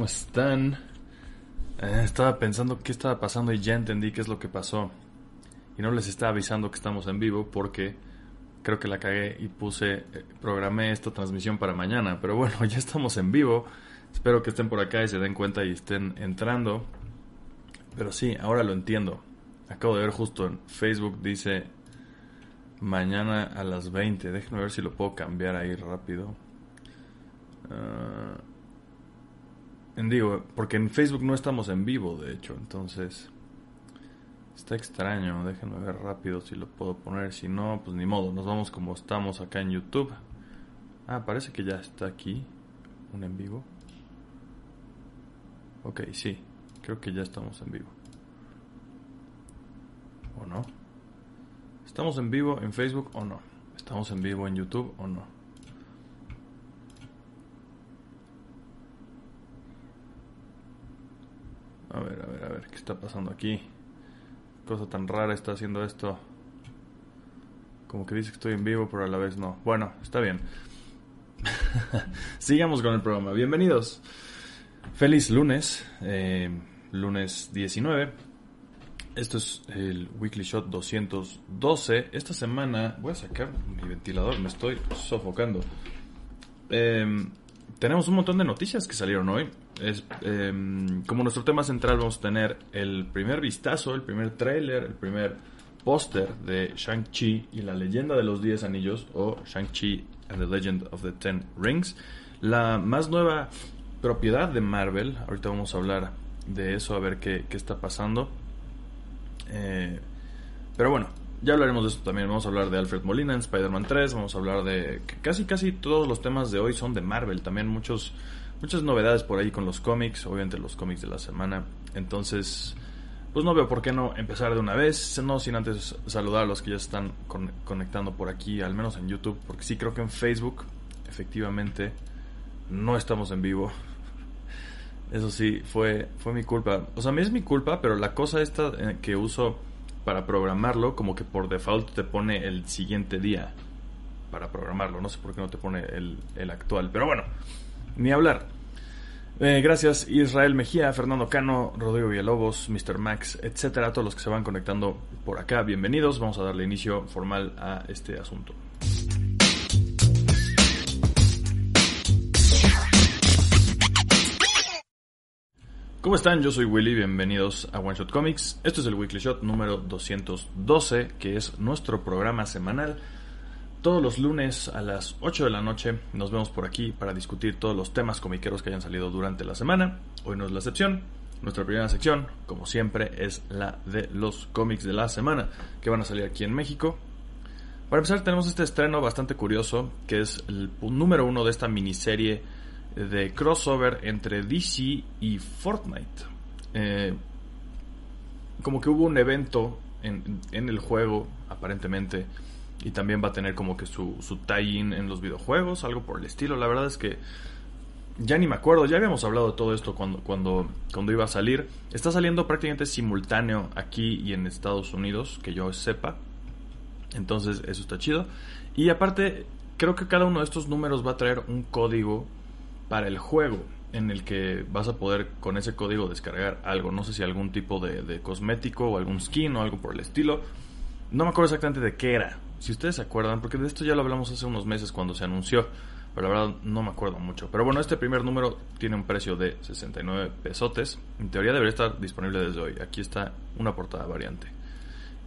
¿cómo están? Eh, estaba pensando qué estaba pasando y ya entendí qué es lo que pasó. Y no les estaba avisando que estamos en vivo porque creo que la cagué y puse, eh, programé esta transmisión para mañana. Pero bueno, ya estamos en vivo. Espero que estén por acá y se den cuenta y estén entrando. Pero sí, ahora lo entiendo. Acabo de ver justo en Facebook, dice mañana a las 20. Déjenme ver si lo puedo cambiar ahí rápido. Ah, digo, porque en Facebook no estamos en vivo, de hecho, entonces está extraño. Déjenme ver rápido si lo puedo poner. Si no, pues ni modo, nos vamos como estamos acá en YouTube. Ah, parece que ya está aquí un en vivo. Ok, sí, creo que ya estamos en vivo. ¿O no? ¿Estamos en vivo en Facebook o no? ¿Estamos en vivo en YouTube o no? A ver, a ver, a ver, ¿qué está pasando aquí? Cosa tan rara está haciendo esto. Como que dice que estoy en vivo, pero a la vez no. Bueno, está bien. Sigamos con el programa. Bienvenidos. Feliz lunes, eh, lunes 19. Esto es el Weekly Shot 212. Esta semana voy a sacar mi ventilador, me estoy sofocando. Em, tenemos un montón de noticias que salieron hoy. Es, em, como nuestro tema central vamos a tener el primer vistazo, el primer tráiler, el primer póster de Shang-Chi y la leyenda de los 10 anillos o Shang-Chi and the Legend of the Ten Rings. La más nueva propiedad de Marvel, ahorita vamos a hablar de eso, a ver qué, qué está pasando. Eh, pero bueno, ya hablaremos de eso también. Vamos a hablar de Alfred Molina en Spider-Man 3. Vamos a hablar de. Casi, casi todos los temas de hoy son de Marvel. También muchos, muchas novedades por ahí con los cómics. Obviamente los cómics de la semana. Entonces, pues no veo por qué no empezar de una vez. No sin antes saludar a los que ya están conectando por aquí, al menos en YouTube. Porque sí creo que en Facebook, efectivamente, no estamos en vivo. Eso sí, fue, fue mi culpa. O sea, es mi culpa, pero la cosa esta eh, que uso para programarlo, como que por default te pone el siguiente día para programarlo. No sé por qué no te pone el, el actual. Pero bueno, ni hablar. Eh, gracias Israel Mejía, Fernando Cano, Rodrigo Villalobos, Mr. Max, etcétera, todos los que se van conectando por acá. Bienvenidos. Vamos a darle inicio formal a este asunto. ¿Cómo están? Yo soy Willy, bienvenidos a One Shot Comics. Esto es el Weekly Shot número 212, que es nuestro programa semanal. Todos los lunes a las 8 de la noche nos vemos por aquí para discutir todos los temas comiqueros que hayan salido durante la semana. Hoy no es la excepción. Nuestra primera sección, como siempre, es la de los cómics de la semana, que van a salir aquí en México. Para empezar, tenemos este estreno bastante curioso, que es el número uno de esta miniserie de crossover entre DC y Fortnite. Eh, como que hubo un evento en, en, el juego, aparentemente, y también va a tener como que su, su tie-in en los videojuegos, algo por el estilo. La verdad es que ya ni me acuerdo, ya habíamos hablado de todo esto cuando, cuando, cuando iba a salir. Está saliendo prácticamente simultáneo aquí y en Estados Unidos, que yo sepa. Entonces, eso está chido. Y aparte, creo que cada uno de estos números va a traer un código para el juego en el que vas a poder con ese código descargar algo. No sé si algún tipo de, cosmético o algún skin o algo por el estilo. No me acuerdo exactamente de qué era. Si ustedes se acuerdan, porque de esto ya lo hablamos hace unos meses cuando se anunció. Pero la verdad no me acuerdo mucho. Pero bueno, este primer número tiene un precio de 69 pesotes. En teoría debería estar disponible desde hoy. Aquí está una portada variante.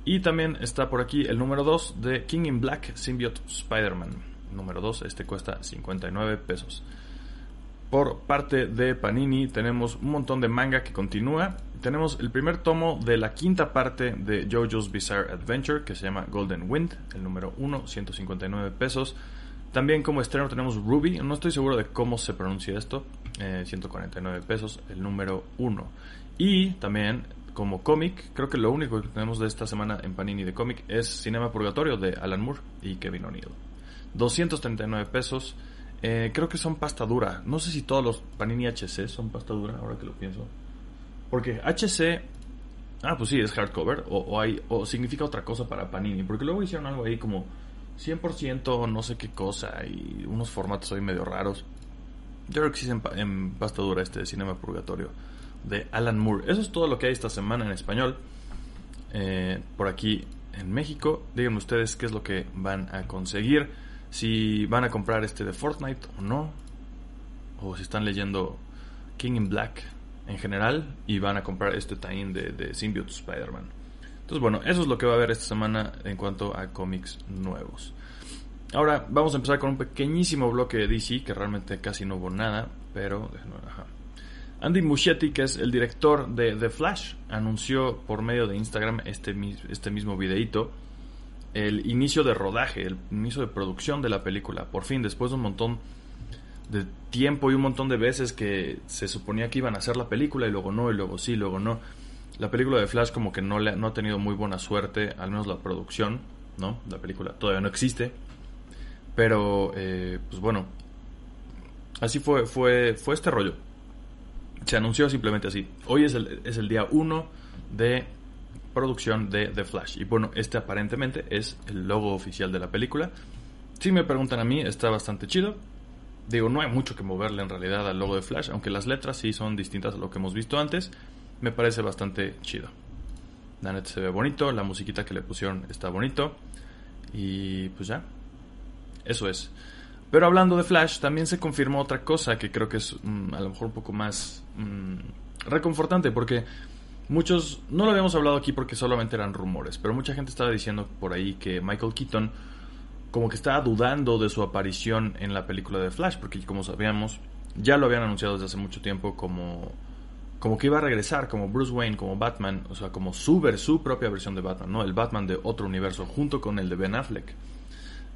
Y también está por aquí el número 2 de King in Black Symbiote Spider-Man. Número 2, este cuesta 59 pesos. Por parte de Panini tenemos un montón de manga que continúa. Tenemos el primer tomo de la quinta parte de JoJo's Bizarre Adventure que se llama Golden Wind, el número 1, 159 pesos. También como estreno tenemos Ruby, no estoy seguro de cómo se pronuncia esto, 149 eh, pesos, el número 1. Y también como cómic, creo que lo único que tenemos de esta semana en Panini de cómic es Cinema Purgatorio de Alan Moore y Kevin O'Neill. 239 pesos. Eh, creo que son pasta dura. No sé si todos los Panini HC son pasta dura, ahora que lo pienso. Porque HC. Ah, pues sí, es hardcover. O, significa otra cosa para Panini. Porque luego hicieron algo ahí como 100% no sé qué cosa. Y unos formatos ahí medio raros. Yo creo que sí en, en pasta dura este Cinema Purgatorio de Alan Moore. Eso es todo lo que hay esta semana en español. Eh, por aquí en México. Díganme ustedes qué es lo que van a conseguir. Si van a comprar este de Fortnite o no. O si están leyendo King in Black en general. Y van a comprar este tie de, de Symbiote Spider-Man. Entonces, bueno, eso es lo que va a haber esta semana en cuanto a cómics nuevos. Ahora vamos a empezar con un pequeñísimo bloque de DC, que realmente casi no hubo nada, pero... Andy Muschietti, que es el director de The Flash, anunció por medio de Instagram este, este mismo videito el inicio de rodaje, el inicio de producción de la película. Por fin, después de un montón de tiempo y un montón de veces que se suponía que iban a hacer la película y luego no, y luego sí, luego no. La película de Flash como que no, le, no ha tenido muy buena suerte, al menos la producción, ¿no? La película todavía no existe. Pero, eh, pues bueno, así fue, fue, fue este rollo se anunció simplemente así. Hoy es el, es el día 1 de producción de The Flash. Y bueno, este aparentemente es el logo oficial de la película. Si me preguntan a mí, está bastante chido. Digo, no hay mucho que moverle en realidad al logo de Flash, aunque las letras sí son distintas a lo que hemos visto antes. Me parece bastante chido. La se ve bonito, la musiquita que le pusieron está bonito. Y pues ya. Eso es. Pero hablando de Flash, también se confirmó otra cosa que creo que es mm, a lo mejor un poco más mm, reconfortante, porque muchos, no lo habíamos hablado aquí porque solamente eran rumores, pero mucha gente estaba diciendo por ahí que Michael Keaton como que estaba dudando de su aparición en la película de Flash, porque como sabíamos, ya lo habían anunciado desde hace mucho tiempo como, como que iba a regresar como Bruce Wayne, como Batman, o sea, como su, su propia versión de Batman, ¿no? El Batman de otro universo, junto con el de Ben Affleck.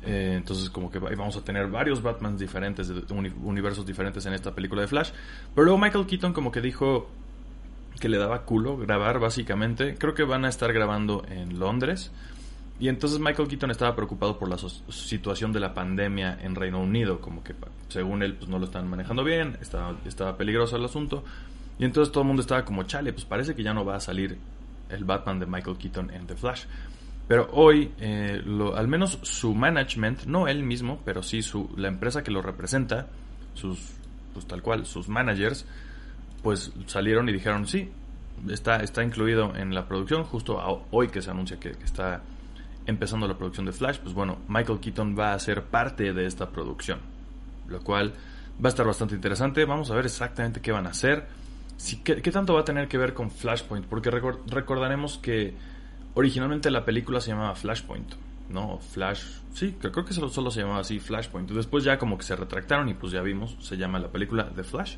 Eh, entonces como que vamos a tener varios Batmans diferentes, universos diferentes en esta película de Flash. Pero luego Michael Keaton como que dijo que le daba culo grabar básicamente. Creo que van a estar grabando en Londres. Y entonces Michael Keaton estaba preocupado por la situación de la pandemia en Reino Unido, como que según él pues no lo están manejando bien, estaba, estaba peligroso el asunto. Y entonces todo el mundo estaba como, chale, pues parece que ya no va a salir el Batman de Michael Keaton en The Flash. Pero hoy, eh, al menos su management, no él mismo, pero sí su, la empresa que lo representa, sus, pues tal cual, sus managers, pues salieron y dijeron, sí, está, está incluido en la producción, justo hoy que se anuncia que, está empezando la producción de Flash, pues bueno, Michael Keaton va a ser parte de esta producción, lo cual va a estar bastante interesante, vamos a ver exactamente qué van a hacer, si, qué, tanto va a tener que ver con Flashpoint, porque recordaremos que Originalmente la película se llamaba Flashpoint, ¿no? Flash, sí, creo que solo, solo se llamaba así, Flashpoint. Después ya como que se retractaron y pues ya vimos, se llama la película The Flash,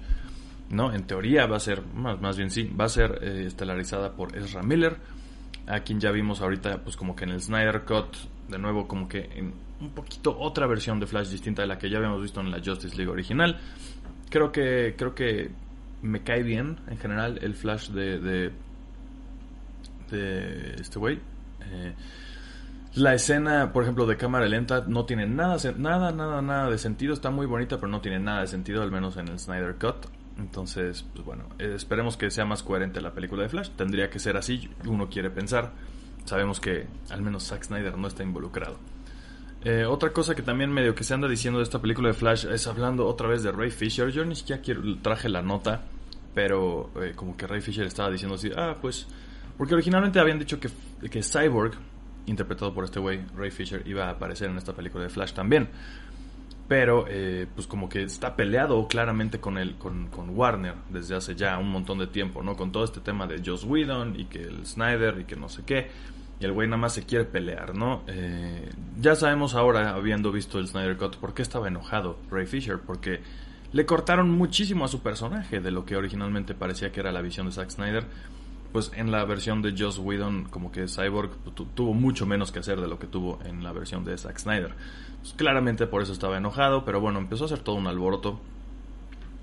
¿no? En teoría va a ser, más, más bien sí, va a ser eh, estelarizada por Ezra Miller, a quien ya vimos ahorita pues como que en el Snyder Cut, de nuevo como que en un poquito otra versión de Flash distinta de la que ya habíamos visto en la Justice League original. Creo que, creo que me cae bien en general el Flash de de este güey. Eh, la escena, por ejemplo, de cámara lenta no tiene nada, nada, nada, nada de sentido. Está muy bonita, pero no tiene nada de sentido, al menos en el Snyder Cut. Entonces, pues bueno, eh, esperemos que sea más coherente la película de Flash. Tendría que ser así, uno quiere pensar. Sabemos que al menos Zack Snyder no está involucrado. Eh, otra cosa que también medio que se anda diciendo de esta película de Flash es hablando otra vez de Ray Fisher. Yo ni siquiera traje la nota, pero como que Ray Fisher estaba diciendo así, ah, pues porque originalmente habían dicho que, que Cyborg, interpretado por este güey, Ray Fisher, iba a aparecer en esta película de Flash también. Pero, eh, pues como que está peleado claramente con, el, con, con, Warner desde hace ya un montón de tiempo, ¿no? Con todo este tema de Joss Whedon y que el Snyder y que no sé qué. Y el güey nada más se quiere pelear, ¿no? Eh, ya sabemos ahora, habiendo visto el Snyder Cut, por qué estaba enojado Ray Fisher. Porque le cortaron muchísimo a su personaje de lo que originalmente parecía que era la visión de Zack Snyder pues en la versión de Joss Whedon como que Cyborg tuvo mucho menos que hacer de lo que tuvo en la versión de Zack Snyder. Pues, claramente por eso estaba enojado, pero bueno, empezó a hacer todo un alboroto.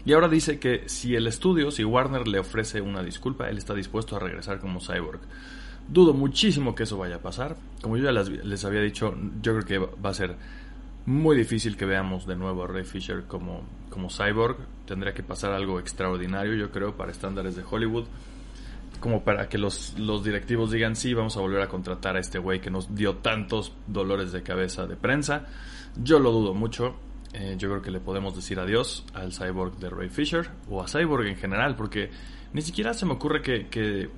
Y ahora dice que si el estudio, si Warner le ofrece una disculpa, él está dispuesto a regresar como Cyborg. Dudo muchísimo que eso vaya a pasar. Como yo ya les, había dicho, yo creo que va a ser muy difícil que veamos de nuevo a Ray Fisher como, como Cyborg. Tendría que pasar algo extraordinario, yo creo, para estándares de Hollywood como para que los, los directivos digan, sí, vamos a volver a contratar a este güey que nos dio tantos dolores de cabeza de prensa. Yo lo dudo mucho. eh, yo creo que le podemos decir adiós al Cyborg de Ray Fisher o a Cyborg en general, porque ni siquiera se me ocurre que, que,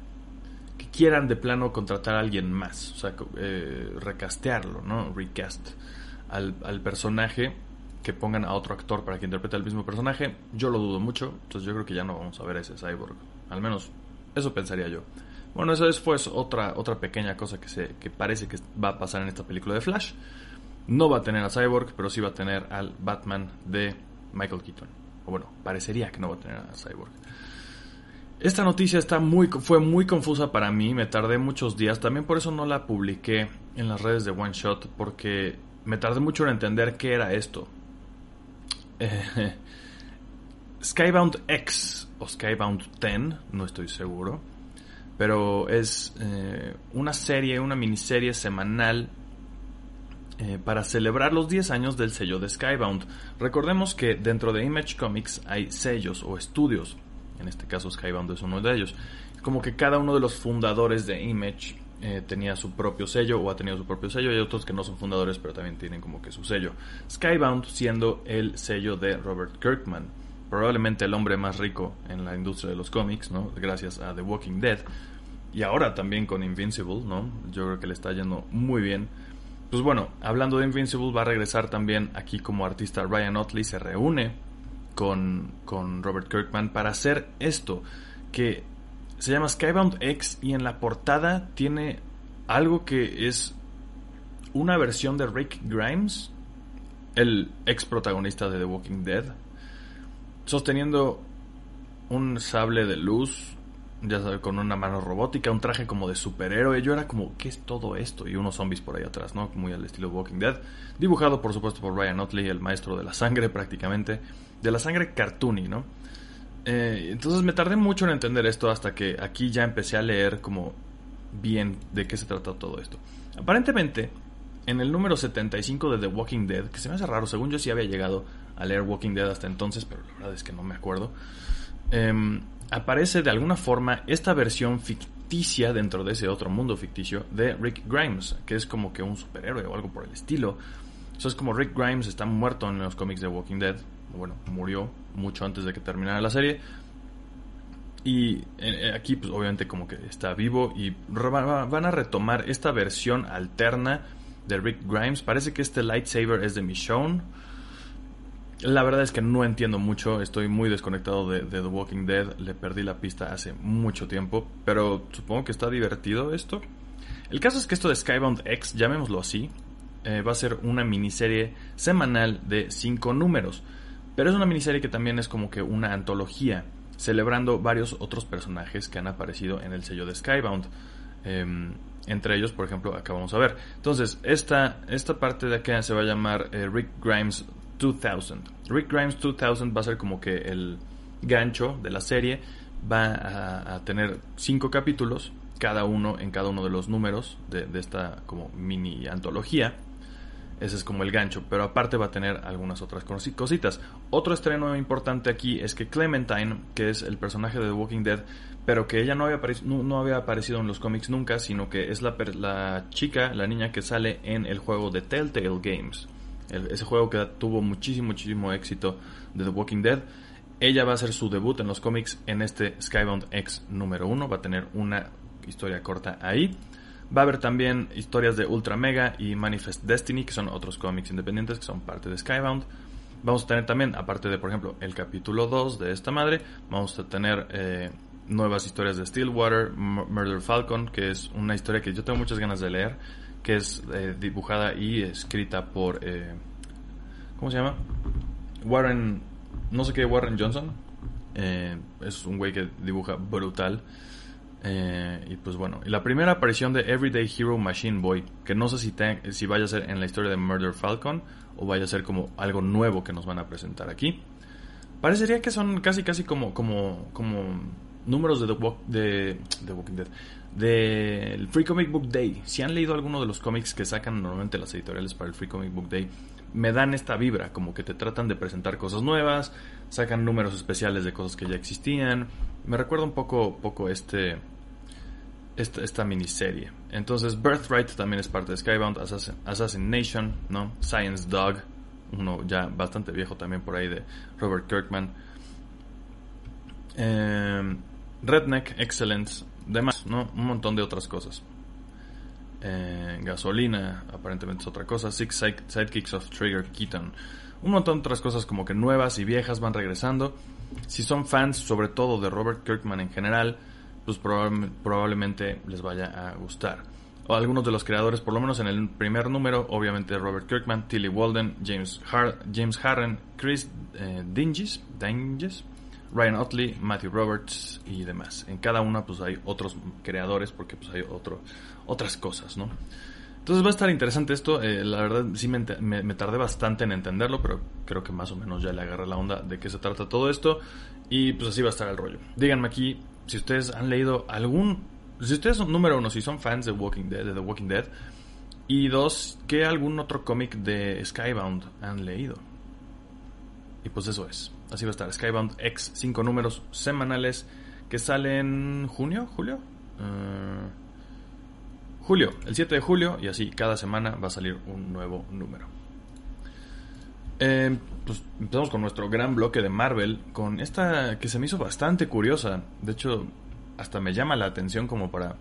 quieran de plano contratar a alguien más, o sea, eh, recastearlo, ¿no? Recast al, al personaje que pongan a otro actor para que interprete el mismo personaje, yo lo dudo mucho, entonces yo creo que ya no vamos a ver ese cyborg. Al menos eso pensaría yo. Bueno, eso es pues otra, otra pequeña cosa que, se, que parece que va a pasar en esta película de Flash. No va a tener a Cyborg, pero sí va a tener al Batman de Michael Keaton. O bueno, parecería que no va a tener a Cyborg. Esta noticia está muy, fue muy confusa para mí, me tardé muchos días, también por eso no la publiqué en las redes de One Shot, porque me tardé mucho en entender qué era esto. Skybound X o Skybound 10, no estoy seguro, pero es eh, una serie, una miniserie semanal eh, para celebrar los 10 años del sello de Skybound. Recordemos que dentro de Image Comics hay sellos o estudios, en este caso Skybound es uno de ellos. Como que cada uno de los fundadores de Image eh, tenía su propio sello o ha tenido su propio sello. Hay otros que no son fundadores, pero también tienen como que su sello. Skybound siendo el sello de Robert Kirkman, probablemente el hombre más rico en la industria de los cómics, ¿no? Gracias a The Walking Dead. Y ahora también con Invincible, ¿no? Yo creo que le está yendo muy bien. Pues bueno, hablando de Invincible, va a regresar también aquí como artista Ryan Otley, se reúne con, con Robert Kirkman para hacer esto, que se llama Skybound X y en la portada tiene algo que es una versión de Rick Grimes, el ex protagonista de The Walking Dead, sosteniendo un sable de luz, ya sabes, con una mano robótica, un traje como de superhéroe. Yo era como, ¿qué es todo esto? Y unos zombies por ahí atrás, ¿no? Muy al estilo Walking Dead. Dibujado, por supuesto, por Ryan Otley, el maestro de la sangre prácticamente. De la sangre cartoony, ¿no? Eh, entonces me tardé mucho en entender esto hasta que aquí ya empecé a leer como bien de qué se trata todo esto. Aparentemente, en el número 75 de The Walking Dead, que se me hace raro, según yo sí había llegado a leer Walking Dead hasta entonces, pero la verdad es que no me acuerdo, em, aparece de alguna forma esta versión ficticia dentro de ese otro mundo ficticio de Rick Grimes, que es como que un superhéroe o algo por el estilo. Eso es como Rick Grimes está muerto en los cómics de Walking Dead, bueno, murió mucho antes de que terminara la serie. Y eh, eh, aquí, pues obviamente, como que está vivo. Y van a retomar esta versión alterna de Rick Grimes. Parece que este lightsaber es de Michonne. La verdad es que no entiendo mucho. Estoy muy desconectado de, The Walking Dead. Le perdí la pista hace mucho tiempo. Pero supongo que está divertido esto. El caso es que esto de Skybound X, llamémoslo así, eh, va a ser una miniserie semanal de 5 números. Pero es una miniserie que también es como que una antología, celebrando varios otros personajes que han aparecido en el sello de Skybound. Em, entre ellos, por ejemplo, acá vamos a ver. Entonces, esta, esta parte de acá se va a llamar eh, Rick Grimes 2000. Rick Grimes 2000 va a ser como que el gancho de la serie. Va a, tener cinco capítulos, cada uno en cada uno de los números de, de esta como mini antología. Ese es como el gancho, pero aparte va a tener algunas otras cositas. Otro estreno importante aquí es que Clementine, que es el personaje de The Walking Dead, pero que ella no había, aparecido en los cómics nunca, sino que es la, la, chica, la niña que sale en el juego de Telltale Games. ese juego que tuvo muchísimo, muchísimo éxito de The Walking Dead. Ella va a hacer su debut en los cómics en este Skybound X número 1. Va a tener una historia corta ahí. Va a haber también historias de Ultra Mega y Manifest Destiny, que son otros cómics independientes que son parte de Skybound. Vamos a tener también, aparte de, por ejemplo, el capítulo 2 de esta madre, vamos a tener eh, nuevas historias de Stillwater, Murder Falcon, que es una historia que yo tengo muchas ganas de leer, que es eh, dibujada y escrita por... Eh, ¿Cómo se llama? Warren... No sé qué, Warren Johnson. es un güey que dibuja brutal. Eh, y pues bueno, y la primera aparición de Everyday Hero Machine Boy, que no sé si, si vaya a ser en la historia de Murder Falcon o vaya a ser como algo nuevo que nos van a presentar aquí. Parecería que son casi casi como, como, como números de The, de, Walking Dead. Del Free Comic Book Day. Si han leído alguno de los cómics que sacan normalmente las editoriales para el Free Comic Book Day, me dan esta vibra, como que te tratan de presentar cosas nuevas, sacan números especiales de cosas que ya existían, me recuerda un poco, poco este, esta, esta, miniserie. Entonces, Birthright también es parte de Skybound, Assassin, Nation, ¿no? Science Dog, uno ya bastante viejo también por ahí de Robert Kirkman. Eh, Redneck Excellence, demás, ¿no? Un montón de otras cosas. Eh, gasolina, aparentemente es otra cosa. Six Sidekicks of Trigger Keaton. Un montón de otras cosas como que nuevas y viejas van regresando. Si son fans, sobre todo de Robert Kirkman en general, pues probablemente les vaya a gustar. O algunos de los creadores, por lo menos en el primer número, obviamente Robert Kirkman, Tilly Walden, James, James Harren, Chris eh, Dinges, Ryan Otley, Matthew Roberts y demás. En cada una pues hay otros creadores porque pues hay otro, otras cosas, ¿no? Entonces va a estar interesante esto. Eh, la verdad sí me, tardé bastante en entenderlo, pero creo que más o menos ya le agarré la onda de qué se trata todo esto. Y pues así va a estar el rollo. Díganme aquí si ustedes han leído algún... Si ustedes son, número uno, si son fans de, Walking Dead, de The Walking Dead. Y dos, ¿qué algún otro cómic de Skybound han leído? Y pues eso es. Así va a estar. Skybound X, cinco números semanales que salen junio, julio. Uh, julio, el 7 de julio, y así cada semana va a salir un nuevo número. Eh, pues empezamos con nuestro gran bloque de Marvel, con esta que se me hizo bastante curiosa. De hecho, hasta me llama la atención como para,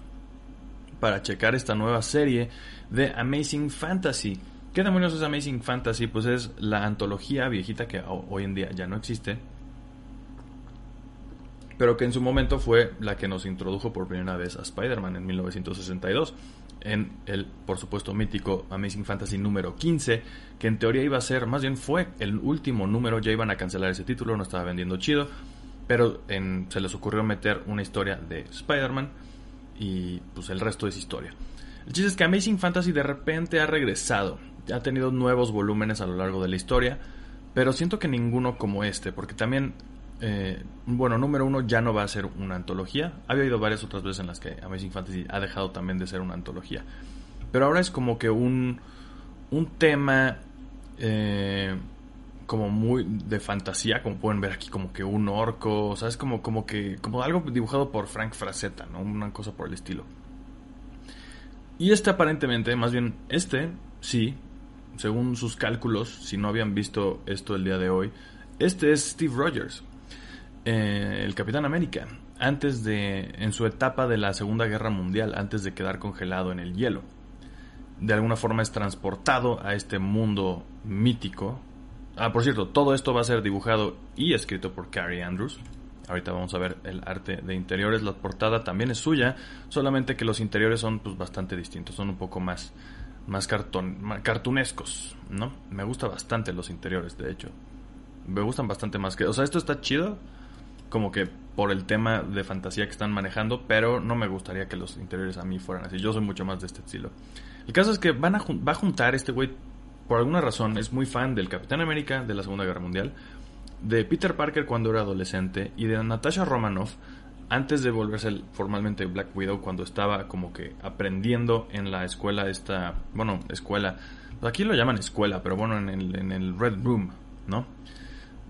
para checar esta nueva serie de Amazing Fantasy ¿Qué demonios es Amazing Fantasy? Pues es la antología viejita que hoy en día ya no existe. Pero que en su momento fue la que nos introdujo por primera vez a Spider-Man en 1962. En el, por supuesto, mítico Amazing Fantasy número 15. Que en teoría iba a ser, más bien fue el último número. Ya iban a cancelar ese título, no estaba vendiendo chido. Pero se les ocurrió meter una historia de Spider-Man. Y pues el resto es historia. El chiste es que Amazing Fantasy de repente ha regresado ha tenido nuevos volúmenes a lo largo de la historia, pero siento que ninguno como este, porque también, eh, bueno, número uno ya no va a ser una antología. Había habido varias otras veces en las que Amazing Fantasy ha dejado también de ser una antología, pero ahora es como que un, un tema eh, como muy de fantasía, como pueden ver aquí, como que un orco, o sea, es como, como que, como algo dibujado por Frank Frazetta, ¿no? Una cosa por el estilo. Y este aparentemente, más bien este, sí, según sus cálculos, si no habían visto esto el día de hoy, este es Steve Rogers, eh, el Capitán América, antes de, en su etapa de la Segunda Guerra Mundial, antes de quedar congelado en el hielo. De alguna forma es transportado a este mundo mítico. Ah, por cierto, todo esto va a ser dibujado y escrito por Carrie Andrews. Ahorita vamos a ver el arte de interiores. La portada también es suya, solamente que los interiores son pues, bastante distintos, son un poco más más, cartón, cartunescos, ¿no? Me gusta bastante los interiores, de hecho. Me gustan bastante más que... O sea, esto está chido, como que por el tema de fantasía que están manejando, pero no me gustaría que los interiores a mí fueran así. Yo soy mucho más de este estilo. El caso es que van a, va a juntar este güey, por alguna razón, es muy fan del Capitán América de la Segunda Guerra Mundial, de Peter Parker cuando era adolescente y de Natasha Romanoff antes de volverse formalmente Black Widow, cuando estaba como que aprendiendo en la escuela esta, bueno, escuela, aquí lo llaman escuela, pero bueno, en el, en el Red Room, ¿no?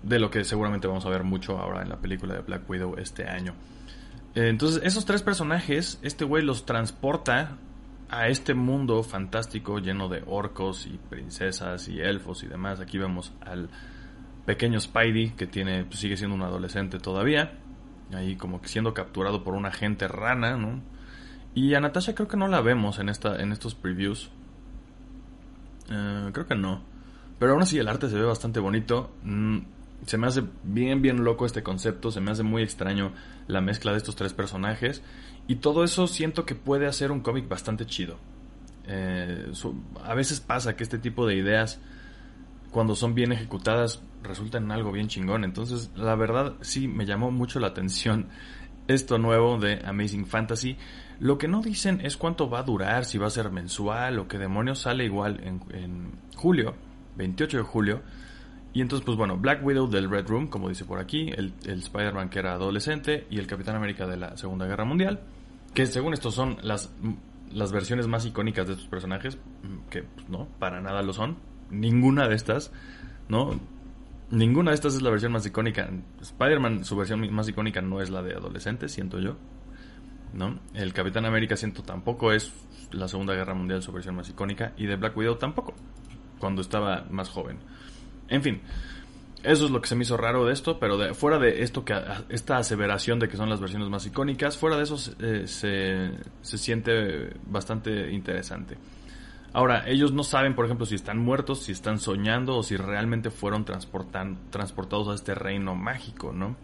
De lo que seguramente vamos a ver mucho ahora en la película de Black Widow este año. Eh, entonces, esos tres personajes, este güey los transporta a este mundo fantástico lleno de orcos y princesas y elfos y demás. Aquí vemos al pequeño Spidey que tiene, pues, sigue siendo un adolescente todavía ahí como que siendo capturado por una agente rana, ¿no? Y a Natasha creo que no la vemos en, esta, en estos previews. Eh, creo que no. Pero aún así el arte se ve bastante bonito. Mm, se me hace bien, bien loco este concepto. Se me hace muy extraño la mezcla de estos tres personajes. Y todo eso siento que puede hacer un cómic bastante chido. Eh, a veces pasa que este tipo de ideas, cuando son bien ejecutadas, resulta en algo bien chingón. Entonces, la verdad sí me llamó mucho la atención esto nuevo de Amazing Fantasy. Lo que no dicen es cuánto va a durar, si va a ser mensual o qué demonios sale igual en, julio, 28 de julio. Y entonces, pues bueno, Black Widow del Red Room, como dice por aquí, el, Spider-Man que era adolescente y el Capitán América de la Segunda Guerra Mundial, que según esto son las, las versiones más icónicas de estos personajes, que pues, no, para nada lo son. Ninguna de estas, ¿no? Ninguna de estas es la versión más icónica. Spider-Man, su versión más icónica no es la de adolescente, siento yo. ¿No? El Capitán América, siento, tampoco es la Segunda Guerra Mundial su versión más icónica. Y de Black Widow tampoco, cuando estaba más joven. En fin, eso es lo que se me hizo raro de esto, pero de, fuera de esto, que esta aseveración de que son las versiones más icónicas, fuera de eso eh, se, se siente bastante interesante. Ahora, ellos no saben, por ejemplo, si están muertos, si están soñando o si realmente fueron transportados a este reino mágico, ¿no?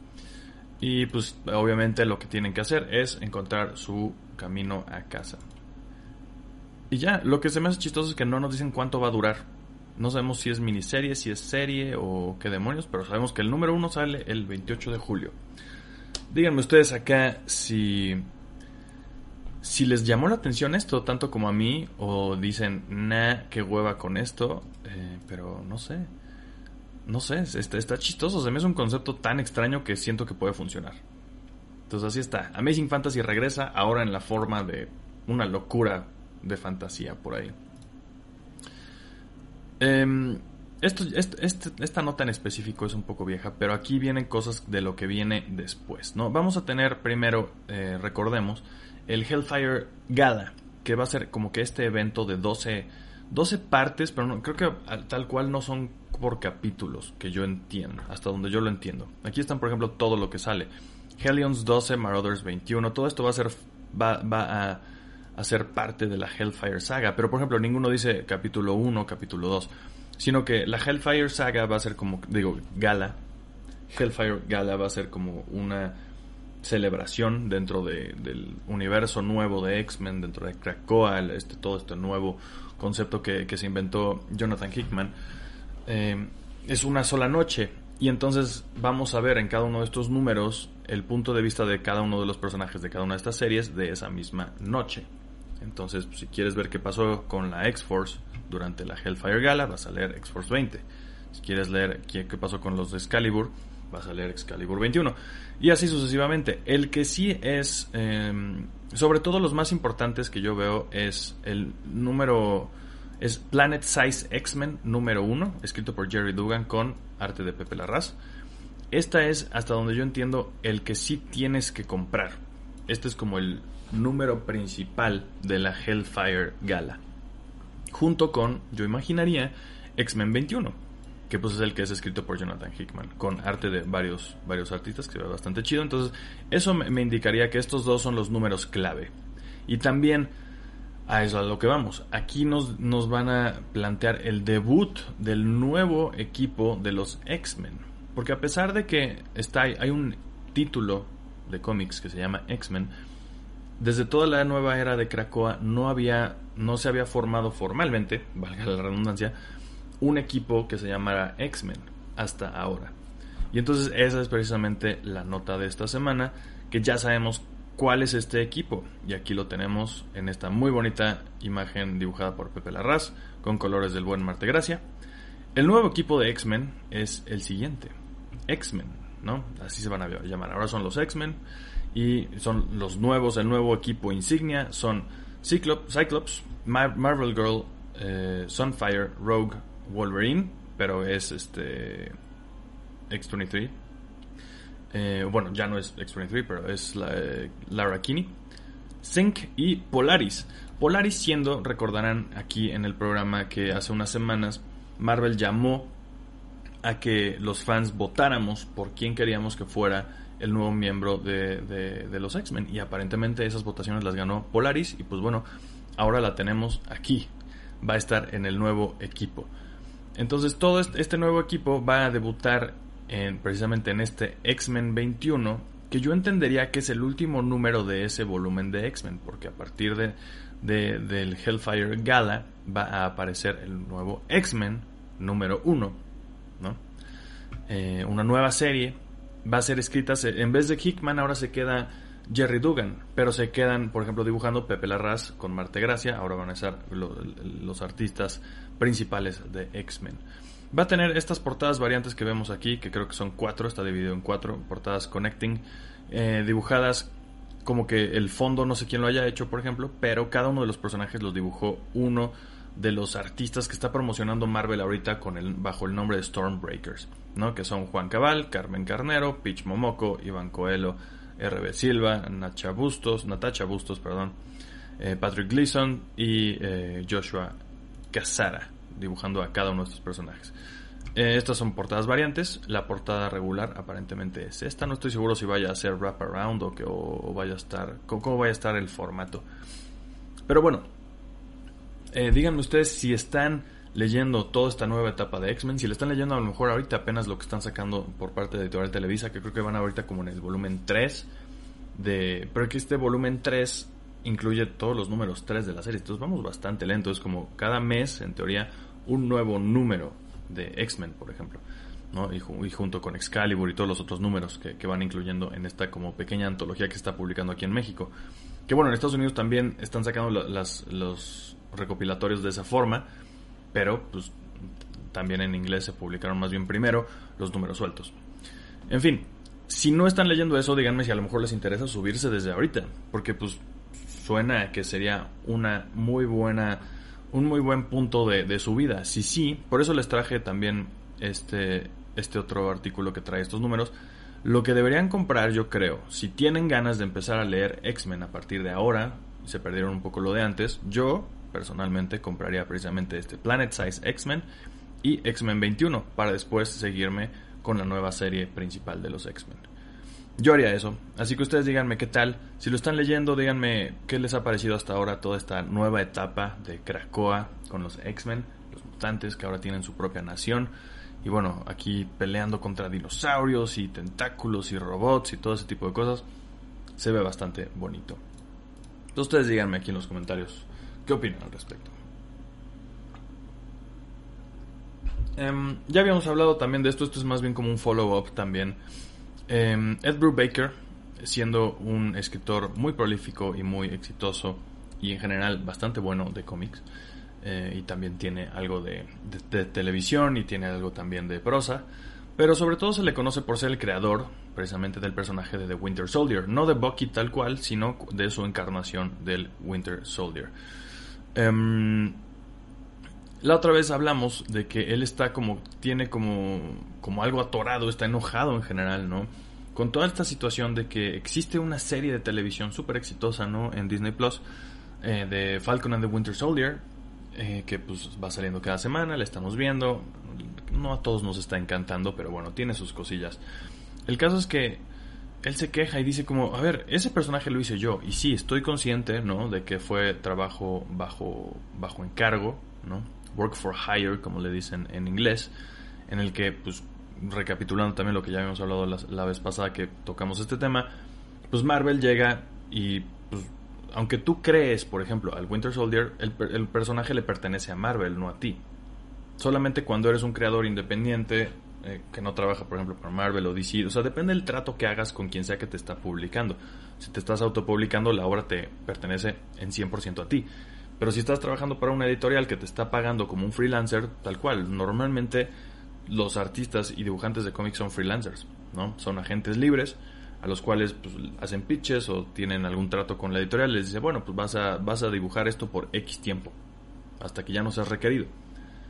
Y pues obviamente lo que tienen que hacer es encontrar su camino a casa. Y ya, lo que se me hace chistoso es que no nos dicen cuánto va a durar. No sabemos si es miniserie, si es serie o qué demonios, pero sabemos que el número uno sale el 28 de julio. Díganme ustedes acá si si les llamó la atención esto tanto como a mí o dicen, nah, qué hueva con esto, eh, pero no sé, no sé, está, está chistoso, se me es un concepto tan extraño que siento que puede funcionar. Entonces así está, Amazing Fantasy regresa ahora en la forma de una locura de fantasía por ahí. Em, esto, esta nota en específico es un poco vieja, pero aquí vienen cosas de lo que viene después, ¿no? Vamos a tener primero, eh, recordemos, el Hellfire Gala, que va a ser como que este evento de 12, 12 partes, pero no, creo que tal cual no son por capítulos, que yo entiendo, hasta donde yo lo entiendo. Aquí están, por ejemplo, todo lo que sale. Hellions 12, Marauders 21, todo esto va a ser, va, va a, ser parte de la Hellfire Saga, pero por ejemplo, ninguno dice capítulo 1, capítulo 2, sino que la Hellfire Saga va a ser como, digo, Gala, Hellfire Gala va a ser como una celebración dentro del universo nuevo de X-Men, dentro de Krakoa, este, todo este nuevo concepto que, se inventó Jonathan Hickman, eh, es una sola noche. Y entonces vamos a ver en cada uno de estos números el punto de vista de cada uno de los personajes de cada una de estas series de esa misma noche. Entonces, si quieres ver qué pasó con la X-Force durante la Hellfire Gala, vas a leer X-Force 20. Si quieres leer qué, pasó con los de Excalibur, vas a leer Excalibur 21. Y así sucesivamente. El que sí es, em, sobre todo los más importantes que yo veo, es el número, es Planet Size X-Men número 1, escrito por Jerry Dugan con arte de Pepe Larraz. Esta es, hasta donde yo entiendo, el que sí tienes que comprar. Este es como el número principal de la Hellfire Gala. Junto con, yo imaginaría, X-Men 21 que pues es el que es escrito por Jonathan Hickman, con arte de varios, varios artistas, que ve bastante chido. Entonces, eso me, indicaría que estos dos son los números clave. Y también, a eso a lo que vamos, aquí nos, nos van a plantear el debut del nuevo equipo de los X-Men. Porque a pesar de que está, hay un título de cómics que se llama X-Men, desde toda la nueva era de Krakoa no había, no se había formado formalmente, valga la redundancia, un equipo que se llamara X-Men hasta ahora. Y entonces esa es precisamente la nota de esta semana, que ya sabemos cuál es este equipo. Y aquí lo tenemos en esta muy bonita imagen dibujada por Pepe Larraz, con colores del buen Marte Gracia. El nuevo equipo de X-Men es el siguiente. X-Men, ¿no? Así se van a llamar. Ahora son los X-Men y son los nuevos, el nuevo equipo insignia son Cyclops, Marvel Girl, eh, Sunfire, Rogue, Wolverine, pero es este X23. Eh, bueno, ya no es X23, pero es la, eh, Lara Kinney. Sync y Polaris. Polaris siendo, recordarán aquí en el programa que hace unas semanas Marvel llamó a que los fans votáramos por quién queríamos que fuera el nuevo miembro de, de los X-Men. Y aparentemente esas votaciones las ganó Polaris y pues bueno, ahora la tenemos aquí. Va a estar en el nuevo equipo. Entonces todo este nuevo equipo va a debutar en, precisamente en este X-Men 21, que yo entendería que es el último número de ese volumen de X-Men, porque a partir de, del Hellfire Gala va a aparecer el nuevo X-Men número 1, ¿no? Eh, una nueva serie va a ser escrita, en vez de Hickman ahora se queda Jerry Dugan, pero se quedan, por ejemplo, dibujando Pepe Larraz con Marte Gracia, ahora van a ser los artistas principales de X-Men. Va a tener estas portadas variantes que vemos aquí, que creo que son cuatro, está dividido en cuatro portadas connecting, eh, dibujadas como que el fondo no sé quién lo haya hecho, por ejemplo, pero cada uno de los personajes los dibujó uno de los artistas que está promocionando Marvel ahorita con el, bajo el nombre de Stormbreakers, ¿no? Que son Juan Cabal, Carmen Carnero, Pitch Momoko, Iván Coelho, RB Silva, Nacha Bustos, Natacha Bustos, perdón, eh, Patrick Gleason y eh, Joshua Casara, dibujando a cada uno de estos personajes. Eh, estas son portadas variantes. La portada regular aparentemente es esta. No estoy seguro si vaya a ser wraparound o que o, vaya a estar. Cómo, vaya a estar el formato. Pero bueno. Díganme ustedes si están leyendo toda esta nueva etapa de X-Men. Si le están leyendo a lo mejor ahorita apenas lo que están sacando por parte de Editorial Televisa. Que creo que van ahorita como en el volumen 3. De, pero que este volumen 3 incluye todos los números 3 de la serie. Entonces vamos bastante lento. Es como cada mes, en teoría, un nuevo número de X-Men, por ejemplo. Y, junto con Excalibur y todos los otros números que, van incluyendo en esta como pequeña antología que está publicando aquí en México. Que bueno, en Estados Unidos también están sacando las, los recopilatorios de esa forma, pero pues también en inglés se publicaron más bien primero los números sueltos. En fin, si no están leyendo eso, díganme si a lo mejor les interesa subirse desde ahorita, porque pues suena que sería una muy buena un muy buen punto de, de su vida. Si sí, por eso les traje también este, este otro artículo que trae estos números. Lo que deberían comprar, yo creo, si tienen ganas de empezar a leer X-Men a partir de ahora, se perdieron un poco lo de antes, yo personalmente compraría precisamente este Planet Size X-Men y X-Men 21 para después seguirme con la nueva serie principal de los X-Men. Yo haría eso. Así que ustedes díganme qué tal. Si lo están leyendo, díganme qué les ha parecido hasta ahora toda esta nueva etapa de Krakoa con los X-Men, los mutantes que ahora tienen su propia nación. Y bueno, aquí peleando contra dinosaurios y tentáculos y robots y todo ese tipo de cosas. Se ve bastante bonito. Entonces ustedes díganme aquí en los comentarios qué opinan al respecto. Em, ya habíamos hablado también de esto, esto es más bien como un follow-up también eh, Ed Brubaker, siendo un escritor muy prolífico y muy exitoso y en general bastante bueno de cómics, eh, y también tiene algo de, televisión y tiene algo también de prosa, pero sobre todo se le conoce por ser el creador precisamente del personaje de The Winter Soldier, no de Bucky tal cual, sino de su encarnación del Winter Soldier. Em, la otra vez hablamos de que él está como, tiene como, como algo atorado, está enojado en general, ¿no? Con toda esta situación de que existe una serie de televisión súper exitosa, ¿no? En Disney Plus, eh, de Falcon and the Winter Soldier, eh, que pues va saliendo cada semana, la estamos viendo. No a todos nos está encantando, pero bueno, tiene sus cosillas. El caso es que él se queja y dice como, a ver, ese personaje lo hice yo. Y sí, estoy consciente, ¿no? De que fue trabajo bajo, bajo encargo, ¿no? work for hire, como le dicen en inglés, en el que, pues, recapitulando también lo que ya habíamos hablado la, vez pasada que tocamos este tema, pues Marvel llega y, pues, aunque tú crees, por ejemplo, al Winter Soldier, el, el personaje le pertenece a Marvel, no a ti. Solamente cuando eres un creador independiente, eh, que no trabaja, por ejemplo, para Marvel o DC. O sea, depende del trato que hagas con quien sea que te está publicando. Si te estás autopublicando, la obra te pertenece en 100% a ti. Pero si estás trabajando para una editorial que te está pagando como un freelancer, tal cual, normalmente los artistas y dibujantes de cómics son freelancers, ¿no? Son agentes libres a los cuales pues, hacen pitches o tienen algún trato con la editorial, les dice, bueno, pues vas a, vas a dibujar esto por X tiempo, hasta que ya no seas requerido.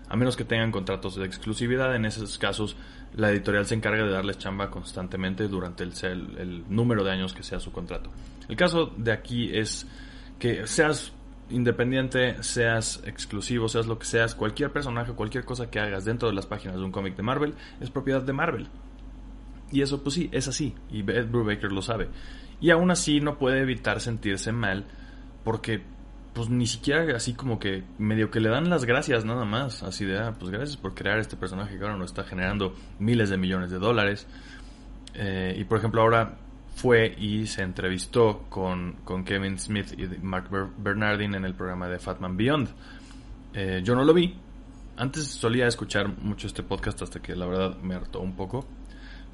A menos que tengan contratos de exclusividad, en esos casos la editorial se encarga de darles chamba constantemente durante el, número de años que sea su contrato. El caso de aquí es que seas independiente, seas exclusivo, seas lo que seas, cualquier personaje, cualquier cosa que hagas dentro de las páginas de un cómic de Marvel es propiedad de Marvel. Y eso pues sí, es así, y Ed Brubaker lo sabe. Y aún así no puede evitar sentirse mal porque pues ni siquiera así como que medio que le dan las gracias nada más, así de, ah, pues gracias por crear este personaje que ahora nos está generando miles de millones de dólares. Eh, y por ejemplo ahora fue y se entrevistó con, Kevin Smith y Mark Bernardin en el programa de Fatman Beyond. Eh, yo no lo vi. Antes solía escuchar mucho este podcast hasta que la verdad me hartó un poco.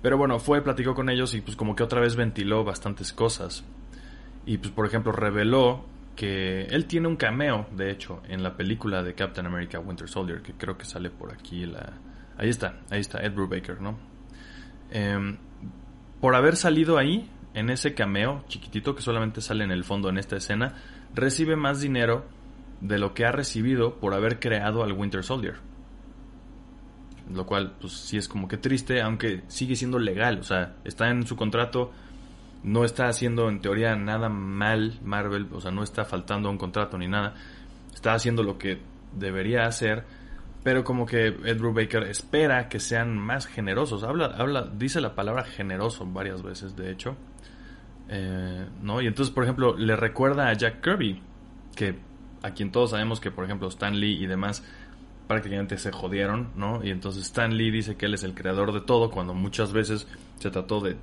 Pero bueno, fue, platicó con ellos y pues como que otra vez ventiló bastantes cosas. Y pues por ejemplo reveló que él tiene un cameo, de hecho, en la película de Captain America Winter Soldier, que creo que sale por aquí la... Ahí está, ahí está, Ed Brubaker, ¿no? Eh, por haber salido ahí, en ese cameo chiquitito que solamente sale en el fondo en esta escena, recibe más dinero de lo que ha recibido por haber creado al Winter Soldier. Lo cual, pues sí es como que triste, aunque sigue siendo legal. O sea, está en su contrato, no está haciendo en teoría nada mal Marvel, o sea, no está faltando a un contrato ni nada. Está haciendo lo que debería hacer, pero como que Ed Brubaker espera que sean más generosos. Habla, habla, dice la palabra generoso varias veces, de hecho. Eh, ¿no? Y entonces, por ejemplo, le recuerda a Jack Kirby, que a quien todos sabemos que, por ejemplo, Stan Lee y demás prácticamente se jodieron, ¿no? Y entonces Stan Lee dice que él es el creador de todo, cuando muchas veces se trató de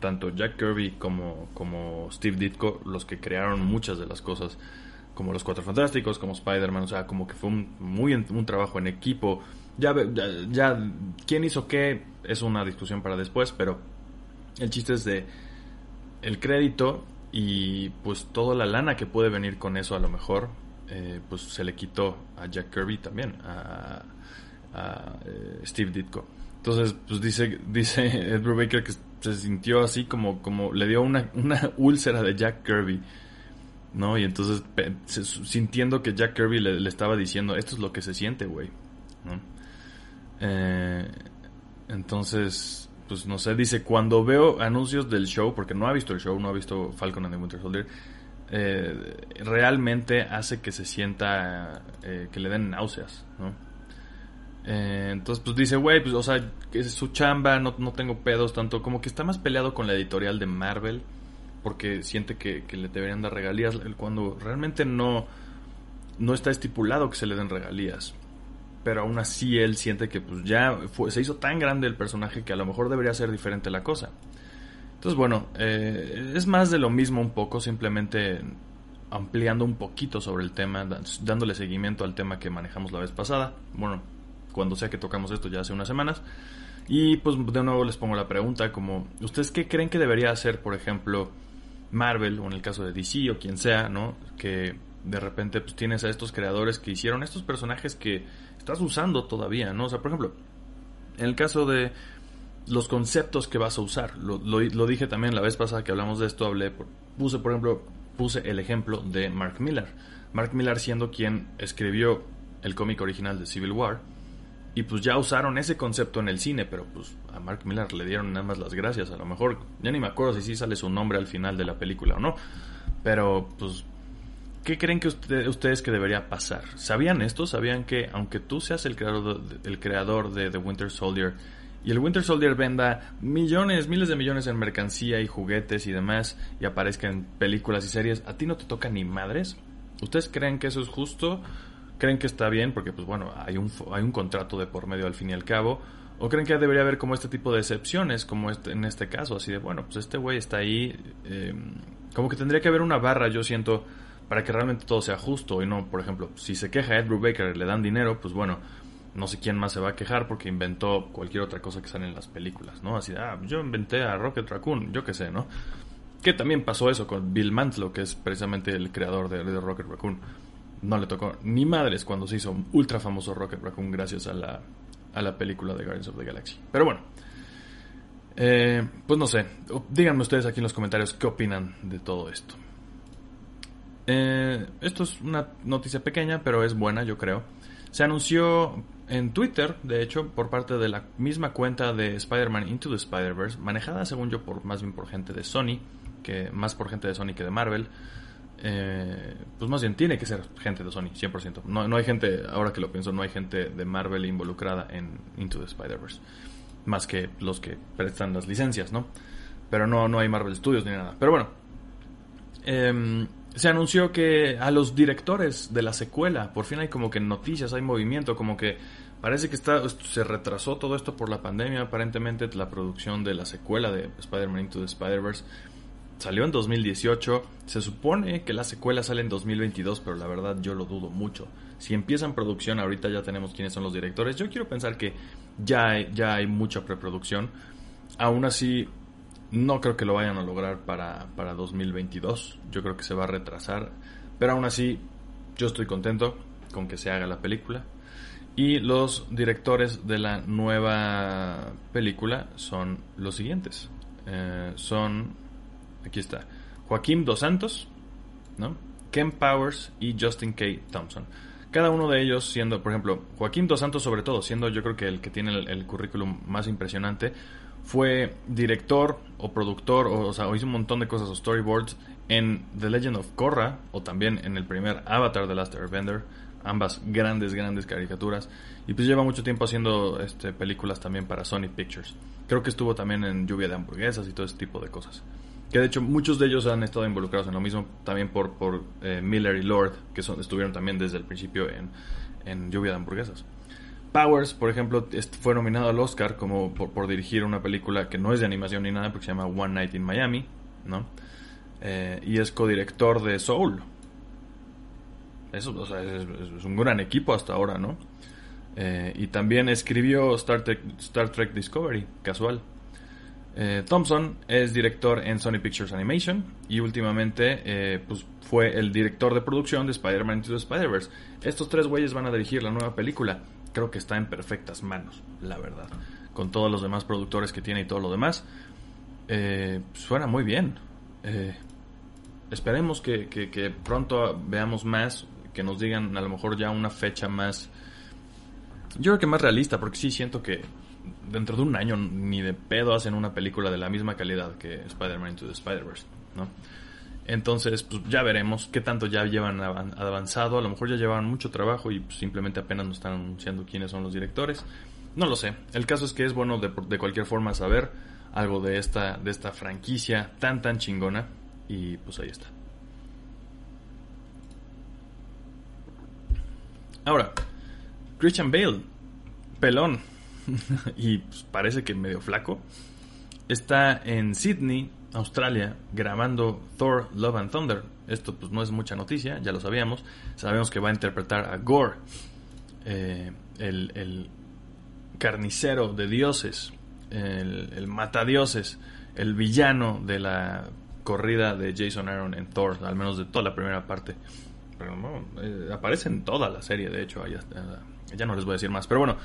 tanto Jack Kirby como, como Steve Ditko los que crearon muchas de las cosas como los Cuatro Fantásticos, como Spider-Man, o sea, como que fue un, muy un trabajo en equipo. Ya, ya, quién hizo qué es una discusión para después, pero el chiste es de el crédito y pues toda la lana que puede venir con eso a lo mejor, eh, pues se le quitó a Jack Kirby también, a, eh, Steve Ditko. Entonces, pues dice, dice Ed Brubaker que se sintió así como, como le dio una, una úlcera de Jack Kirby ¿no? Y entonces sintiendo que Jack Kirby le, estaba diciendo, esto es lo que se siente, güey, eh, entonces, pues no sé, dice, cuando veo anuncios del show, porque no ha visto el show, no ha visto Falcon and the Winter Soldier, eh, realmente hace que se sienta, eh, que le den náuseas, ¿no? Entonces, pues dice, güey, pues, o sea, es su chamba, no, no tengo pedos, tanto como que está más peleado con la editorial de Marvel porque siente que, le deberían dar regalías cuando realmente no, no está estipulado que se le den regalías. Pero aún así él siente que pues ya se hizo tan grande el personaje que a lo mejor debería ser diferente la cosa. Entonces bueno, eh, es más de lo mismo un poco, simplemente ampliando un poquito sobre el tema, dándole seguimiento al tema que manejamos la vez pasada. Bueno, cuando sea que tocamos esto ya hace unas semanas. Y pues de nuevo les pongo la pregunta como, ¿ustedes qué creen que debería hacer, por ejemplo, Marvel o en el caso de DC o quien sea, ¿no? Que de repente pues tienes a estos creadores que hicieron estos personajes que estás usando todavía, ¿no? O sea, por ejemplo, en el caso de los conceptos que vas a usar, lo, dije también la vez pasada que hablamos de esto, hablé, puse por ejemplo, puse el ejemplo de Mark Miller. Mark Miller siendo quien escribió el cómic original de Civil War, y pues ya usaron ese concepto en el cine, pero pues a Mark Miller le dieron nada más las gracias. A lo mejor, ya ni me acuerdo si sí sale su nombre al final de la película o no. Pero pues, ¿qué creen que ustedes que debería pasar? ¿Sabían esto? ¿Sabían que aunque tú seas el creador, de, el creador de The Winter Soldier y el Winter Soldier venda millones, miles de millones en mercancía y juguetes y demás y aparezca en películas y series, a ti no te toca ni madres? ¿Ustedes creen que eso es justo? Creen que está bien porque pues bueno, hay un, hay un contrato de por medio al fin y al cabo, o creen que debería haber como este tipo de excepciones, como este, en este caso, así de bueno, pues este güey está ahí, eh, como que tendría que haber una barra, yo siento, para que realmente todo sea justo y no, por ejemplo, si se queja a Ed Brubaker y le dan dinero, pues bueno, no sé quién más se va a quejar porque inventó cualquier otra cosa que sale en las películas, ¿no? Así ah, yo inventé a Rocket Raccoon, yo qué sé, ¿no? Que también pasó eso con Bill Mantlo, que es precisamente el creador de Rocket Raccoon no le tocó ni madres cuando se hizo ultra famoso Rocket Raccoon gracias a la, a la película de Guardians of the Galaxy. Pero bueno, eh, pues no sé, díganme ustedes aquí en los comentarios qué opinan de todo esto. Eh, esto es una noticia pequeña, pero es buena, yo creo. Se anunció en Twitter, de hecho, por parte de la misma cuenta de Spider-Man Into the Spider-Verse, manejada según yo por más bien por gente de Sony, que más por gente de Sony que de Marvel eh, pues más bien tiene que ser gente de Sony, 100%. No, no hay gente, ahora que lo pienso, no hay gente de Marvel involucrada en Into the Spider-Verse. Más que los que prestan las licencias, ¿no? Pero no, no hay Marvel Studios ni nada. Pero bueno, em, se anunció que a los directores de la secuela, por fin hay como que noticias, hay movimiento, como que parece que está, se retrasó todo esto por la pandemia, aparentemente la producción de la secuela de Spider-Man Into the Spider-Verse Salió en 2018, se supone que la secuela sale en 2022, pero la verdad yo lo dudo mucho. Si empieza en producción, ahorita ya tenemos quiénes son los directores. Yo quiero pensar que ya hay, ya hay mucha preproducción. Aún así, no creo que lo vayan a lograr para, para 2022. Yo creo que se va a retrasar. Pero aún así, yo estoy contento con que se haga la película. Y los directores de la nueva película son los siguientes. Eh, son Aquí está. Joaquín Dos Santos, ¿no? Ken Powers y Justin K. Thompson. Cada uno de ellos siendo, por ejemplo, Joaquín Dos Santos sobre todo, siendo yo creo que el que tiene el, currículum más impresionante, fue director o productor, o, sea, hizo un montón de cosas o storyboards en The Legend of Korra, o también en el primer Avatar The Last Airbender, ambas grandes, grandes caricaturas. Y pues lleva mucho tiempo haciendo este, películas también para Sony Pictures. Creo que estuvo también en Lluvia de Hamburguesas y todo ese tipo de cosas. Que de hecho muchos de ellos han estado involucrados en lo mismo, también por, por eh, Miller y Lord, que son, estuvieron también desde el principio en, en Lluvia de Hamburguesas. Powers, por ejemplo, fue nominado al Oscar como por, dirigir una película que no es de animación ni nada, porque se llama One Night in Miami, ¿no? Eh, y es codirector de Soul. Eso, es, un gran equipo hasta ahora, ¿no? Eh, y también escribió Star Trek, Star Trek Discovery, casual. Eh, Thompson es director en Sony Pictures Animation y últimamente eh, pues fue el director de producción de Spider-Man Into the Spider-Verse. Estos tres güeyes van a dirigir la nueva película. Creo que está en perfectas manos, la verdad. Con todos los demás productores que tiene y todo lo demás. Eh, suena muy bien. esperemos que, que pronto veamos más, que nos digan a lo mejor ya una fecha más... Yo creo que más realista, porque sí siento que dentro de un año ni de pedo hacen una película de la misma calidad que Spider-Man Into the Spider-Verse, ¿no? Entonces, pues ya veremos qué tanto ya llevan avanzado. A lo mejor ya llevan mucho trabajo y pues, simplemente apenas nos están anunciando quiénes son los directores. No lo sé. El caso es que es bueno de, de cualquier forma saber algo de esta, de esta franquicia tan tan chingona. Y pues ahí está. Ahora, Christian Bale, pelón, y pues, parece que medio flaco, está en Sydney, Australia, grabando Thor Love and Thunder. Esto pues no es mucha noticia, ya lo sabíamos. Sabemos que va a interpretar a Gore, eh, el, carnicero de dioses, el, el matadioses, el villano de la corrida de Jason Aaron en Thor, al menos de toda la primera parte. Pero no, eh, aparece en toda la serie, de hecho, ya no les voy a decir más. Pero bueno,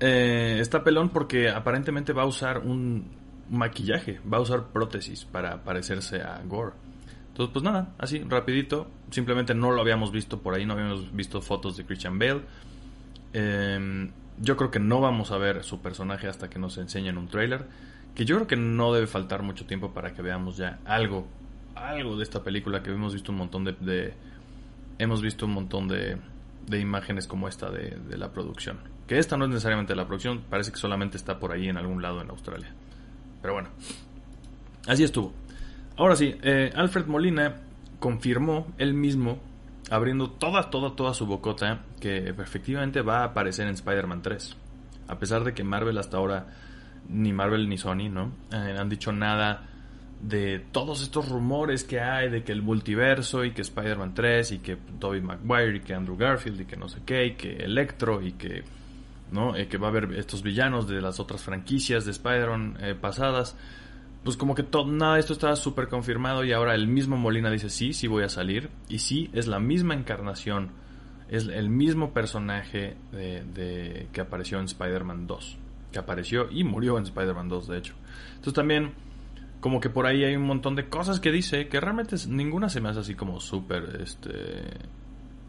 eh, está pelón porque aparentemente va a usar un maquillaje, va a usar prótesis para parecerse a Gore. Entonces, pues nada, así, rapidito. Simplemente no lo habíamos visto por ahí, no habíamos visto fotos de Christian Bale. Em, yo creo que no vamos a ver su personaje hasta que nos enseñen un trailer. Que yo creo que no debe faltar mucho tiempo para que veamos ya algo, algo de esta película que hemos visto un montón de, hemos visto un montón de, de imágenes como esta de, de la producción. Que esta no es necesariamente la producción, parece que solamente está por ahí en algún lado en Australia. Pero bueno, así estuvo. Ahora sí, eh, Alfred Molina confirmó él mismo, abriendo toda, toda, toda su bocota, que efectivamente va a aparecer en Spider-Man 3. A pesar de que Marvel hasta ahora, ni Marvel ni Sony, ¿no? Eh, han dicho nada de todos estos rumores que hay de que el multiverso y que Spider-Man 3 y que Tobey Maguire y que Andrew Garfield y que no sé qué y que Electro y que ¿no? Eh, que va a haber estos villanos de las otras franquicias de Spider-Man eh, pasadas. Pues como que todo, nada de esto estaba súper confirmado y ahora el mismo Molina dice sí, sí voy a salir. Y sí, es la misma encarnación, es el mismo personaje de, que apareció en Spider-Man 2. Que apareció y murió en Spider-Man 2, de hecho. Entonces también como que por ahí hay un montón de cosas que dice que realmente ninguna se me hace así como súper este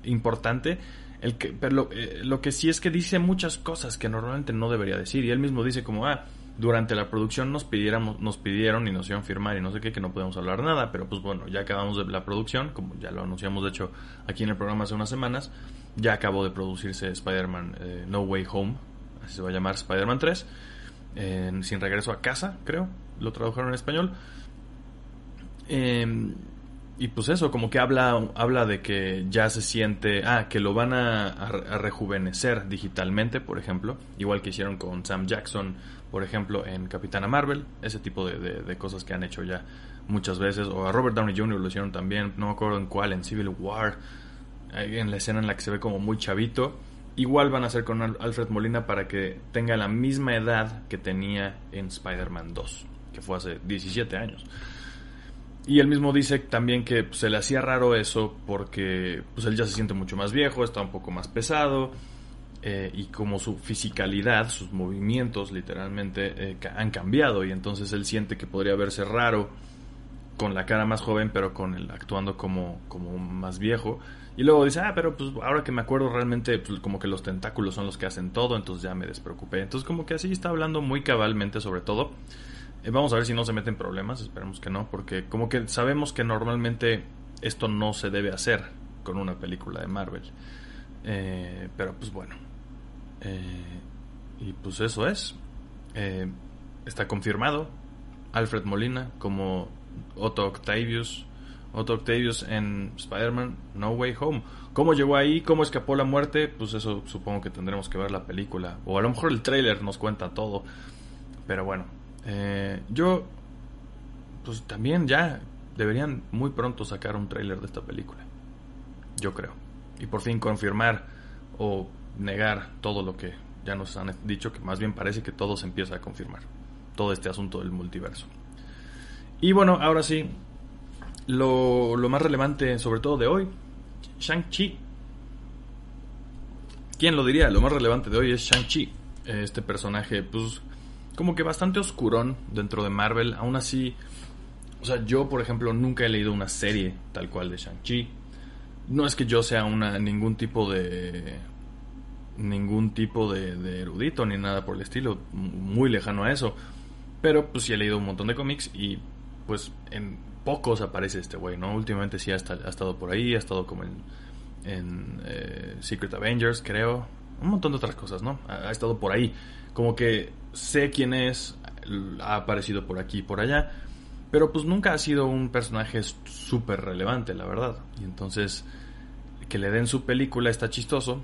importante el que, pero eh, lo, que sí es que dice muchas cosas que normalmente no debería decir. Y él mismo dice como, ah, durante la producción nos, pidiéramos, nos pidieron y nos iban a firmar y no sé qué, que no podemos hablar nada. Pero pues bueno, ya acabamos de la producción, como ya lo anunciamos de hecho aquí en el programa hace unas semanas. Ya acabó de producirse Spider-Man eh, No Way Home, así se va a llamar Spider-Man 3. sin regreso a casa, creo, lo tradujeron en español. Eh, y pues eso, como que habla, habla de que ya se siente, ah, que lo van a, rejuvenecer digitalmente, por ejemplo, igual que hicieron con Sam Jackson, por ejemplo, en Capitana Marvel, ese tipo de, cosas que han hecho ya muchas veces, o a Robert Downey Jr. lo hicieron también, no me acuerdo en cuál, en Civil War, en la escena en la que se ve como muy chavito, igual van a hacer con Alfred Molina para que tenga la misma edad que tenía en Spider-Man 2, que fue hace 17 años. Y él mismo dice también que se le hacía raro eso porque pues él ya se siente mucho más viejo, está un poco más pesado eh, y como su fisicalidad, sus movimientos literalmente eh, han cambiado y entonces él siente que podría verse raro con la cara más joven pero con él actuando como, como más viejo. Y luego dice, ah, pero pues ahora que me acuerdo realmente pues, como que los tentáculos son los que hacen todo, entonces ya me despreocupé. Entonces como que así está hablando muy cabalmente sobre todo. Eh, vamos a ver si no se meten problemas, esperemos que no, porque como que sabemos que normalmente esto no se debe hacer con una película de Marvel. Eh, pero pues bueno. y pues eso es. está confirmado Alfred Molina como Otto Octavius. Otto Octavius en Spider-Man No Way Home. ¿Cómo llegó ahí? ¿Cómo escapó la muerte? Pues eso supongo que tendremos que ver la película. O a lo mejor el trailer nos cuenta todo. Pero bueno, eh, yo, pues también ya deberían muy pronto sacar un trailer de esta película. Yo creo. Y por fin confirmar o negar todo lo que ya nos han dicho, que más bien parece que todo se empieza a confirmar. Todo este asunto del multiverso. Y bueno, ahora sí, lo, lo más relevante sobre todo de hoy, Shang-Chi. ¿Quién lo diría? Lo más relevante de hoy es Shang-Chi. Este personaje, pues, como que bastante oscurón dentro de Marvel. Aún así, o sea, yo, por ejemplo, nunca he leído una serie tal cual de Shang-Chi. No es que yo sea una, ningún tipo de. ningún tipo de, de erudito ni nada por el estilo. Muy lejano a eso. Pero, pues, sí he leído un montón de cómics y, pues, en pocos aparece este güey, ¿no? Últimamente sí ha, estado por ahí, ha estado como en, en eh, Secret Avengers, creo. Un montón de otras cosas, ¿no? Ha, estado por ahí. Como que sé quién es, ha aparecido por aquí y por allá. Pero pues nunca ha sido un personaje súper relevante, la verdad. Y entonces, que le den su película está chistoso.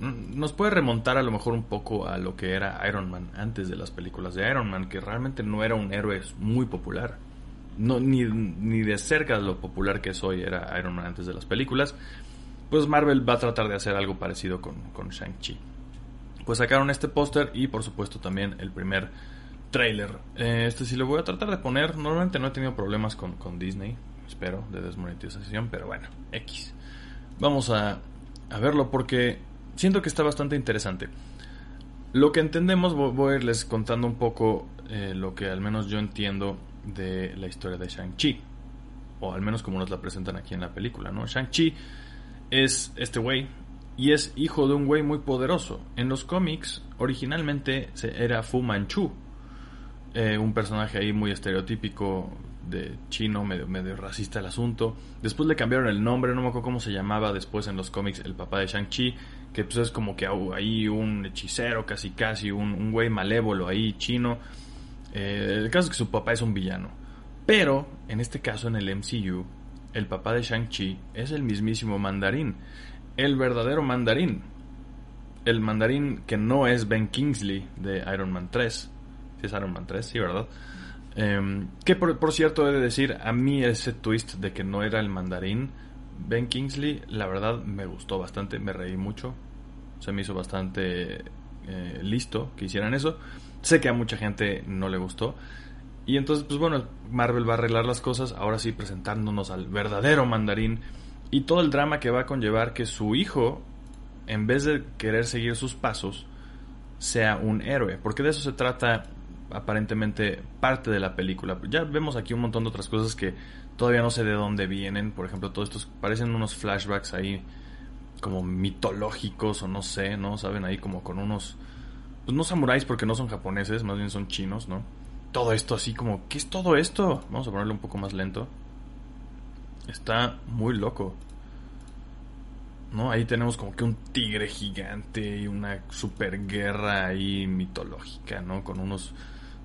Nos puede remontar a lo mejor un poco a lo que era Iron Man antes de las películas de Iron Man, que realmente no era un héroe muy popular no, ni, ni de cerca de lo popular que soy era Iron Man antes de las películas, pues Marvel va a tratar de hacer algo parecido con, con Shang-Chi. Pues sacaron este póster y por supuesto también el primer trailer. Eh, este sí lo voy a tratar de poner. Normalmente no he tenido problemas con, con Disney, espero, de desmonetización, pero bueno, X. Vamos a, a verlo porque siento que está bastante interesante. Lo que entendemos, voy a irles contando un poco eh, lo que al menos yo entiendo de la historia de Shang-Chi. O al menos como nos la presentan aquí en la película, ¿no? Shang-Chi es este güey y es hijo de un güey muy poderoso. En los cómics, originalmente era Fu Manchu, eh, un personaje ahí muy estereotípico de chino, medio, medio racista el asunto. Después le cambiaron el nombre, no me acuerdo cómo se llamaba después en los cómics el papá de Shang-Chi, que pues es como que ahí un hechicero, casi casi, un, güey malévolo ahí chino eh, el caso es que su papá es un villano. Pero, en este caso, en el MCU, el papá de Shang-Chi es el mismísimo mandarín. El verdadero mandarín. El mandarín que no es Ben Kingsley de Iron Man 3. Si es Iron Man 3, sí, ¿verdad? Em, que por, cierto he de decir, a mí ese twist de que no era el mandarín Ben Kingsley, la verdad me gustó bastante, me reí mucho. Se me hizo bastante eh, listo que hicieran eso. Sé que a mucha gente no le gustó. Y entonces, pues bueno, Marvel va a arreglar las cosas, ahora sí presentándonos al verdadero mandarín y todo el drama que va a conllevar que su hijo, en vez de querer seguir sus pasos, sea un héroe. Porque de eso se trata aparentemente parte de la película. Ya vemos aquí un montón de otras cosas que todavía no sé de dónde vienen. Por ejemplo, todos estos parecen unos flashbacks ahí como mitológicos o no sé, ¿no? Saben ahí como con unos pues no samuráis porque no son japoneses, más bien son chinos, ¿no? Todo esto así como, ¿qué es todo esto? Vamos a ponerlo un poco más lento. Está muy loco. ¿No? Ahí tenemos como que un tigre gigante y una super guerra ahí mitológica, ¿no? Con unos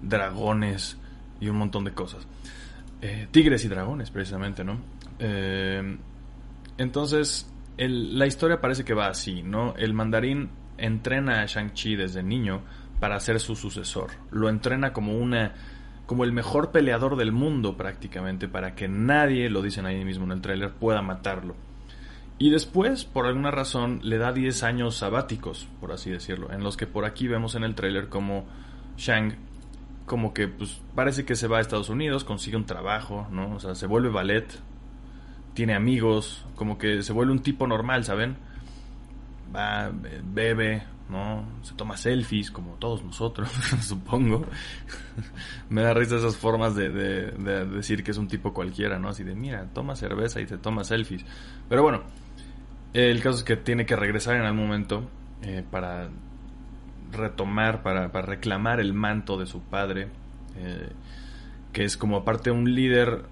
dragones y un montón de cosas. Eh, tigres y dragones, precisamente, ¿no? Eh, entonces, la historia parece que va así, ¿no? El mandarín entrena a Shang-Chi desde niño para ser su sucesor. Lo entrena como una como el mejor peleador del mundo prácticamente para que nadie, lo dicen ahí mismo en el tráiler, pueda matarlo. Y después, por alguna razón, le da 10 años sabáticos, por así decirlo, en los que por aquí vemos en el tráiler como Shang como que pues parece que se va a Estados Unidos, consigue un trabajo, ¿no? O sea, se vuelve ballet, tiene amigos, como que se vuelve un tipo normal, ¿saben? va, bebe, ¿no? Se toma selfies, como todos nosotros, supongo. Me da risa esas formas de, decir que es un tipo cualquiera, ¿no? Así de, mira, toma cerveza y te toma selfies. Pero bueno, el caso es que tiene que regresar en algún momento eh, para retomar, para, reclamar el manto de su padre, eh, que es como aparte un líder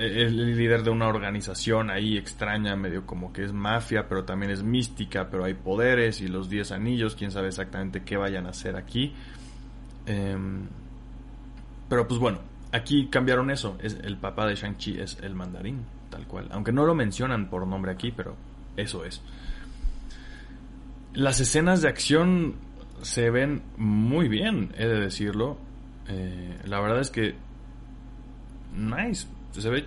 el líder de una organización ahí extraña, medio como que es mafia, pero también es mística, pero hay poderes y los 10 anillos, quién sabe exactamente qué vayan a hacer aquí. Em, pero pues bueno, aquí cambiaron eso, es el papá de Shang-Chi es el mandarín, tal cual. Aunque no lo mencionan por nombre aquí, pero eso es. Las escenas de acción se ven muy bien, he de decirlo. Eh, la verdad es que nice. Se ve,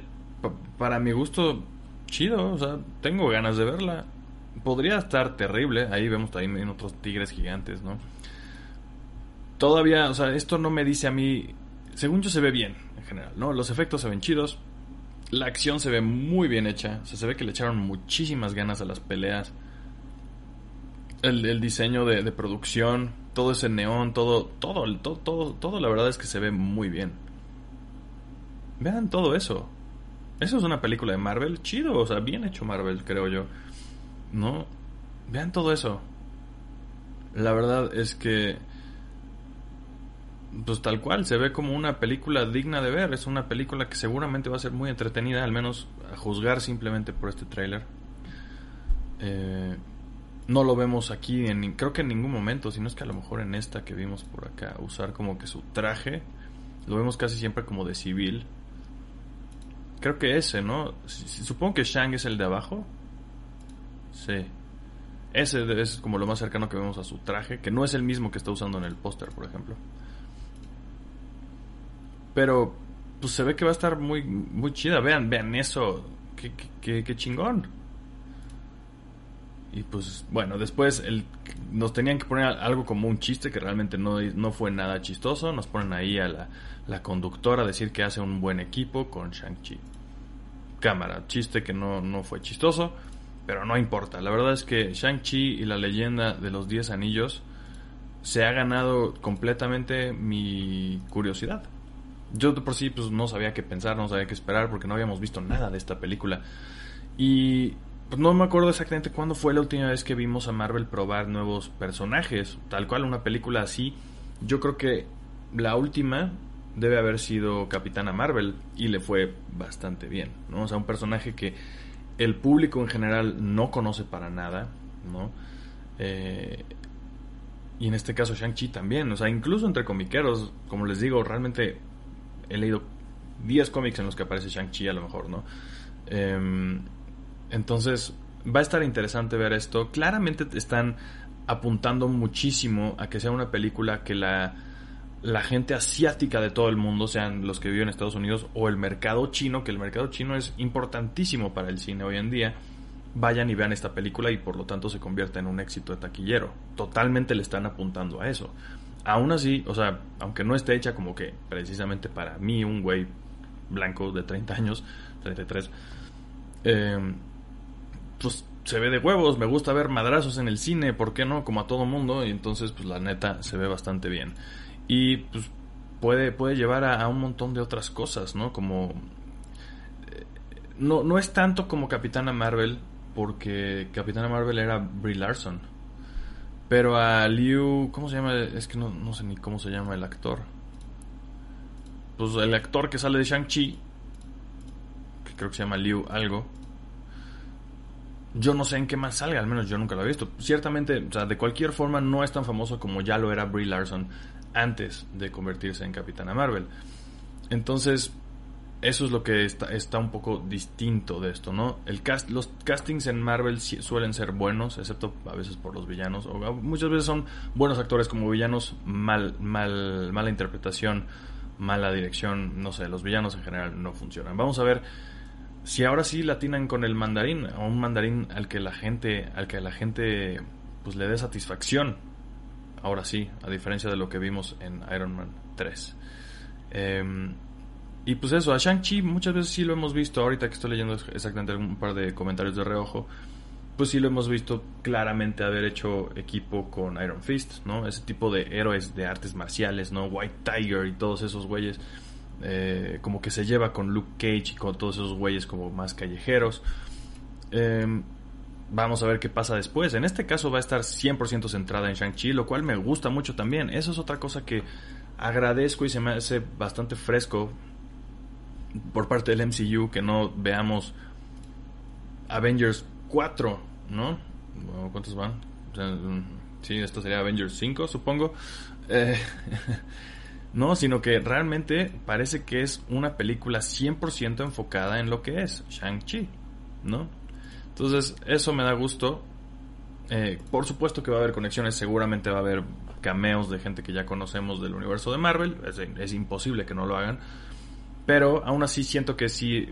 para mi gusto, chido. O sea, tengo ganas de verla. Podría estar terrible. Ahí vemos también otros tigres gigantes, ¿no? Todavía, o sea, esto no me dice a mí. Según yo, se ve bien en general, ¿no? Los efectos se ven chidos. La acción se ve muy bien hecha. O sea, se ve que le echaron muchísimas ganas a las peleas. El, diseño de, producción, todo ese neón, todo, todo, todo, todo, todo, la verdad es que se ve muy bien. Vean todo eso. Eso es una película de Marvel, chido, o sea, bien hecho Marvel, creo yo. ¿No? Vean todo eso. La verdad es que pues tal cual, se ve como una película digna de ver, es una película que seguramente va a ser muy entretenida, al menos a juzgar simplemente por este tráiler. Eh, no lo vemos aquí, en, creo que en ningún momento, sino es que a lo mejor en esta que vimos por acá, usar como que su traje, lo vemos casi siempre como de civil, Creo que ese, ¿no? Supongo que Shang es el de abajo. Sí. Ese es como lo más cercano que vemos a su traje, que no es el mismo que está usando en el póster, por ejemplo. Pero, pues se ve que va a estar muy, muy chida. Vean, vean eso. Qué, qué, qué chingón. Y pues, bueno, después nos tenían que poner algo como un chiste que realmente no, no fue nada chistoso. Nos ponen ahí a la, la conductora a decir que hace un buen equipo con Shang-Chi cámara. Chiste que no, no fue chistoso, pero no importa. La verdad es que Shang-Chi y la leyenda de los 10 anillos se ha ganado completamente mi curiosidad. Yo por sí pues, no sabía qué pensar, no sabía qué esperar porque no habíamos visto nada de esta película. Y pues, no me acuerdo exactamente cuándo fue la última vez que vimos a Marvel probar nuevos personajes, tal cual una película así. Yo creo que la última debe haber sido Capitana Marvel y le fue bastante bien, ¿no? O sea, un personaje que el público en general no conoce para nada, ¿no? Eh, y en este caso Shang-Chi también, o sea, incluso entre comiqueros, como les digo, realmente he leído 10 cómics en los que aparece Shang-Chi a lo mejor, ¿no? Em, entonces, va a estar interesante ver esto. Claramente están apuntando muchísimo a que sea una película que la gente asiática de todo el mundo, sean los que viven en Estados Unidos o el mercado chino, que el mercado chino es importantísimo para el cine hoy en día, vayan y vean esta película y por lo tanto se convierta en un éxito de taquillero. Totalmente le están apuntando a eso. Aún así, o sea, aunque no esté hecha como que precisamente para mí, un güey blanco de 30 años, 33, eh, pues se ve de huevos, me gusta ver madrazos en el cine, ¿por qué no? Como a todo mundo, y entonces pues la neta se ve bastante bien. Y pues puede, puede llevar a, un montón de otras cosas, ¿no? Como... Eh, no, no es tanto como Capitana Marvel, porque Capitana Marvel era Brie Larson. Pero a Liu, ¿cómo se llama? Es que no, no sé ni cómo se llama el actor. Pues el actor que sale de Shang-Chi, que creo que se llama Liu algo. Yo no sé en qué más salga, al menos yo nunca lo he visto. Ciertamente, o sea, de cualquier forma no es tan famoso como ya lo era Brie Larson antes de convertirse en Capitana Marvel. Entonces, eso es lo que está, está un poco distinto de esto, ¿no? El cast, los castings en Marvel suelen ser buenos, excepto a veces por los villanos, o muchas veces son buenos actores como villanos, mal, mal, mala interpretación, mala dirección, no sé, los villanos en general no funcionan. Vamos a ver si ahora sí latinan con el mandarín, a un mandarín al que la gente, al que la gente pues le dé satisfacción Ahora sí, a diferencia de lo que vimos en Iron Man 3. Em, y pues eso, a Shang-Chi muchas veces sí lo hemos visto, ahorita que estoy leyendo exactamente un par de comentarios de reojo, pues sí lo hemos visto claramente haber hecho equipo con Iron Fist, ¿no? Ese tipo de héroes de artes marciales, ¿no? White Tiger y todos esos güeyes, eh, como que se lleva con Luke Cage y con todos esos güeyes como más callejeros. Eh, Vamos a ver qué pasa después. En este caso va a estar 100% centrada en Shang-Chi, lo cual me gusta mucho también. Eso es otra cosa que agradezco y se me hace bastante fresco por parte del MCU que no veamos Avengers 4, ¿no? ¿Cuántos van? Sí, esto sería Avengers 5, supongo. Eh, no, sino que realmente parece que es una película 100% enfocada en lo que es Shang-Chi, ¿no? Entonces, eso me da gusto. Eh, por supuesto que va a haber conexiones, seguramente va a haber cameos de gente que ya conocemos del universo de Marvel. Es, imposible que no lo hagan. Pero aún así siento que sí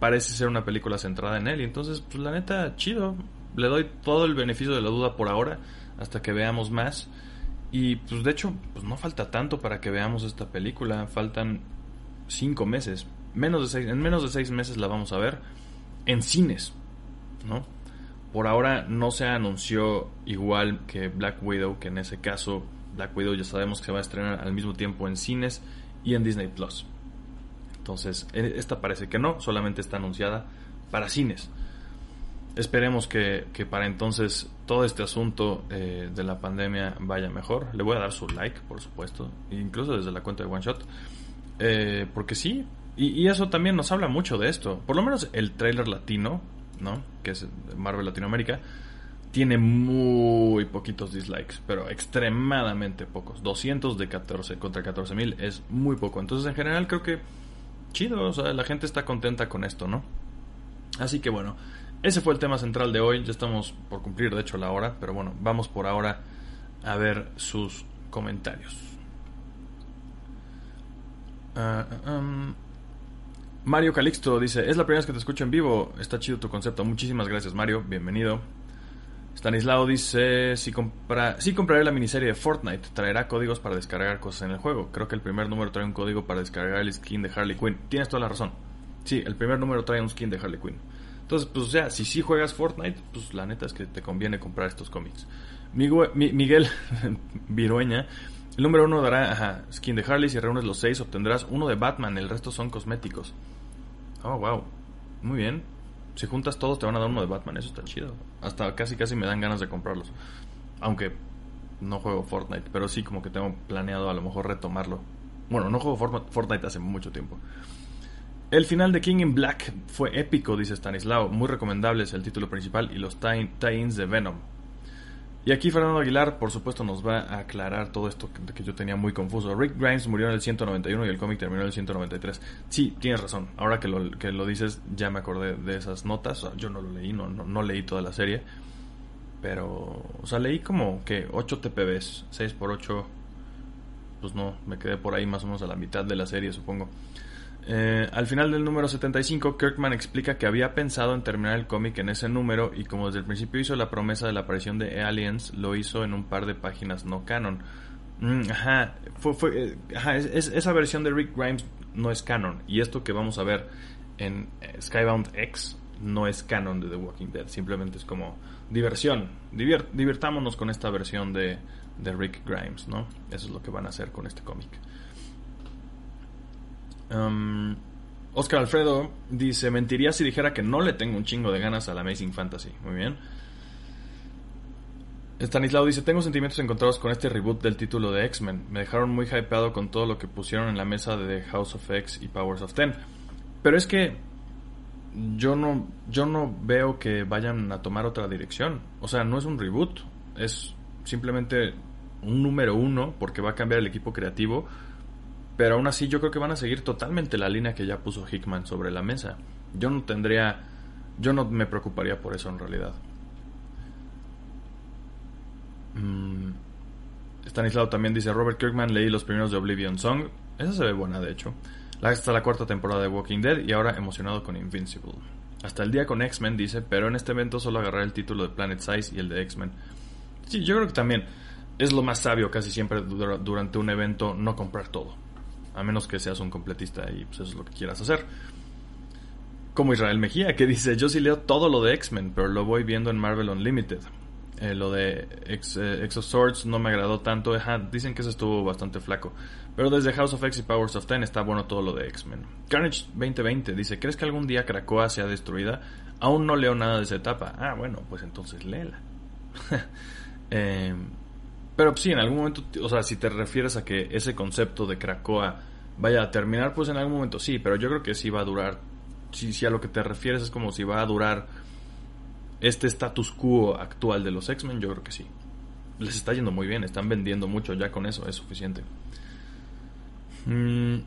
parece ser una película centrada en él. Y entonces, pues la neta, chido. Le doy todo el beneficio de la duda por ahora, hasta que veamos más. Y pues de hecho, pues no falta tanto para que veamos esta película. Faltan cinco meses. Menos de seis, en menos de seis meses la vamos a ver en cines, ¿no? Por ahora no se anunció igual que Black Widow, que en ese caso Black Widow ya sabemos que se va a estrenar al mismo tiempo en cines y en Disney Plus. Entonces, e, esta parece que no, solamente está anunciada para cines. Esperemos que, para entonces todo este asunto eh, de la pandemia vaya mejor. Le voy a dar su like, por supuesto, incluso desde la cuenta de One Shot. Eh, porque sí, y, y, eso también nos habla mucho de esto. Por lo menos el trailer latino ¿no? Que es Marvel Latinoamérica, tiene muy poquitos dislikes, pero extremadamente pocos. 200 de 14 contra 14 mil es muy poco. Entonces, en general, creo que chido, o sea, la gente está contenta con esto, ¿no? Así que bueno, ese fue el tema central de hoy. Ya estamos por cumplir, de hecho, la hora, pero bueno, vamos por ahora a ver sus comentarios. Uh, um, Mario Calixto dice, es la primera vez que te escucho en vivo, está chido tu concepto, muchísimas gracias Mario, bienvenido. Stanislao dice, si, compra, si compraré la miniserie de Fortnite, traerá códigos para descargar cosas en el juego. Creo que el primer número trae un código para descargar el skin de Harley Quinn. Tienes toda la razón. Sí, el primer número trae un skin de Harley Quinn. Entonces, pues o sea, si sí juegas Fortnite, pues la neta es que te conviene comprar estos cómics. Miguel Virueña, el número uno dará skin de Harley, si reúnes los seis obtendrás uno de Batman, el resto son cosméticos. Oh, wow. Muy bien. Si juntas todos te van a dar uno de Batman, eso está chido. Hasta casi casi me dan ganas de comprarlos. Aunque no juego Fortnite, pero sí como que tengo planeado a lo mejor retomarlo. Bueno, no juego Fortnite hace mucho tiempo. El final de King in Black fue épico, dice Stanislao. Muy recomendable es el título principal y los tie-ins de Venom. Y aquí Fernando Aguilar, por supuesto, nos va a aclarar todo esto que, yo tenía muy confuso. Rick Grimes murió en el 191 y el cómic terminó en el 193. Sí, tienes razón. Ahora que lo, que lo dices, ya me acordé de esas notas. Yo no lo leí, no, no, leí toda la serie. Pero, o sea, leí como que 8 TPBs, 6 por 8. Pues no, me quedé por ahí más o menos a la mitad de la serie, supongo. Eh, al final del número 75, Kirkman explica que había pensado en terminar el cómic en ese número y como desde el principio hizo la promesa de la aparición de Aliens, lo hizo en un par de páginas no canon. Mm, ajá, eh, ajá esa versión de Rick Grimes no es canon y esto que vamos a ver en eh, Skybound X no es canon de The Walking Dead, simplemente es como diversión, divirtámonos con esta versión de, de Rick Grimes, ¿no? Eso es lo que van a hacer con este cómic. Um, Oscar Alfredo dice: Mentiría si dijera que no le tengo un chingo de ganas a la Amazing Fantasy. Muy bien. Stanislao dice: Tengo sentimientos encontrados con este reboot del título de X-Men. Me dejaron muy hypeado con todo lo que pusieron en la mesa de House of X y Powers of Ten. Pero es que yo no, yo no veo que vayan a tomar otra dirección. O sea, no es un reboot. Es simplemente un número uno porque va a cambiar el equipo creativo pero aún así yo creo que van a seguir totalmente la línea que ya puso Hickman sobre la mesa. Yo no tendría, yo no me preocuparía por eso en realidad. Mm. Stanislao también dice, Robert Kirkman leí los primeros de Oblivion Song. Esa se ve buena, de hecho. Hasta la cuarta temporada de Walking Dead y ahora emocionado con Invincible. Hasta el día con X-Men dice, pero en este evento solo agarraré el título de Planet Size y el de X-Men. Sí, yo creo que también es lo más sabio casi siempre durante un evento no comprar todo a menos que seas un completista y pues eso es lo que quieras hacer. Como Israel Mejía, que dice, yo sí leo todo lo de X-Men, pero lo voy viendo en Marvel Unlimited. Eh, lo de X, eh, of Swords no me agradó tanto. dicen que eso estuvo bastante flaco. Pero desde House of X y Powers of Ten está bueno todo lo de X-Men. Carnage 2020 dice, ¿crees que algún día Krakoa sea destruida? Aún no leo nada de esa etapa. Ah, bueno, pues entonces léela. eh, pero sí, en algún momento, o sea, si te refieres a que ese concepto de Krakoa Vaya terminar, pues en algún momento sí, pero yo creo que sí va a durar. Si, a lo que te refieres es como si va a durar este status quo actual de los X-Men, yo creo que sí. Les está yendo muy bien, están vendiendo mucho, ya con eso es suficiente. Mm.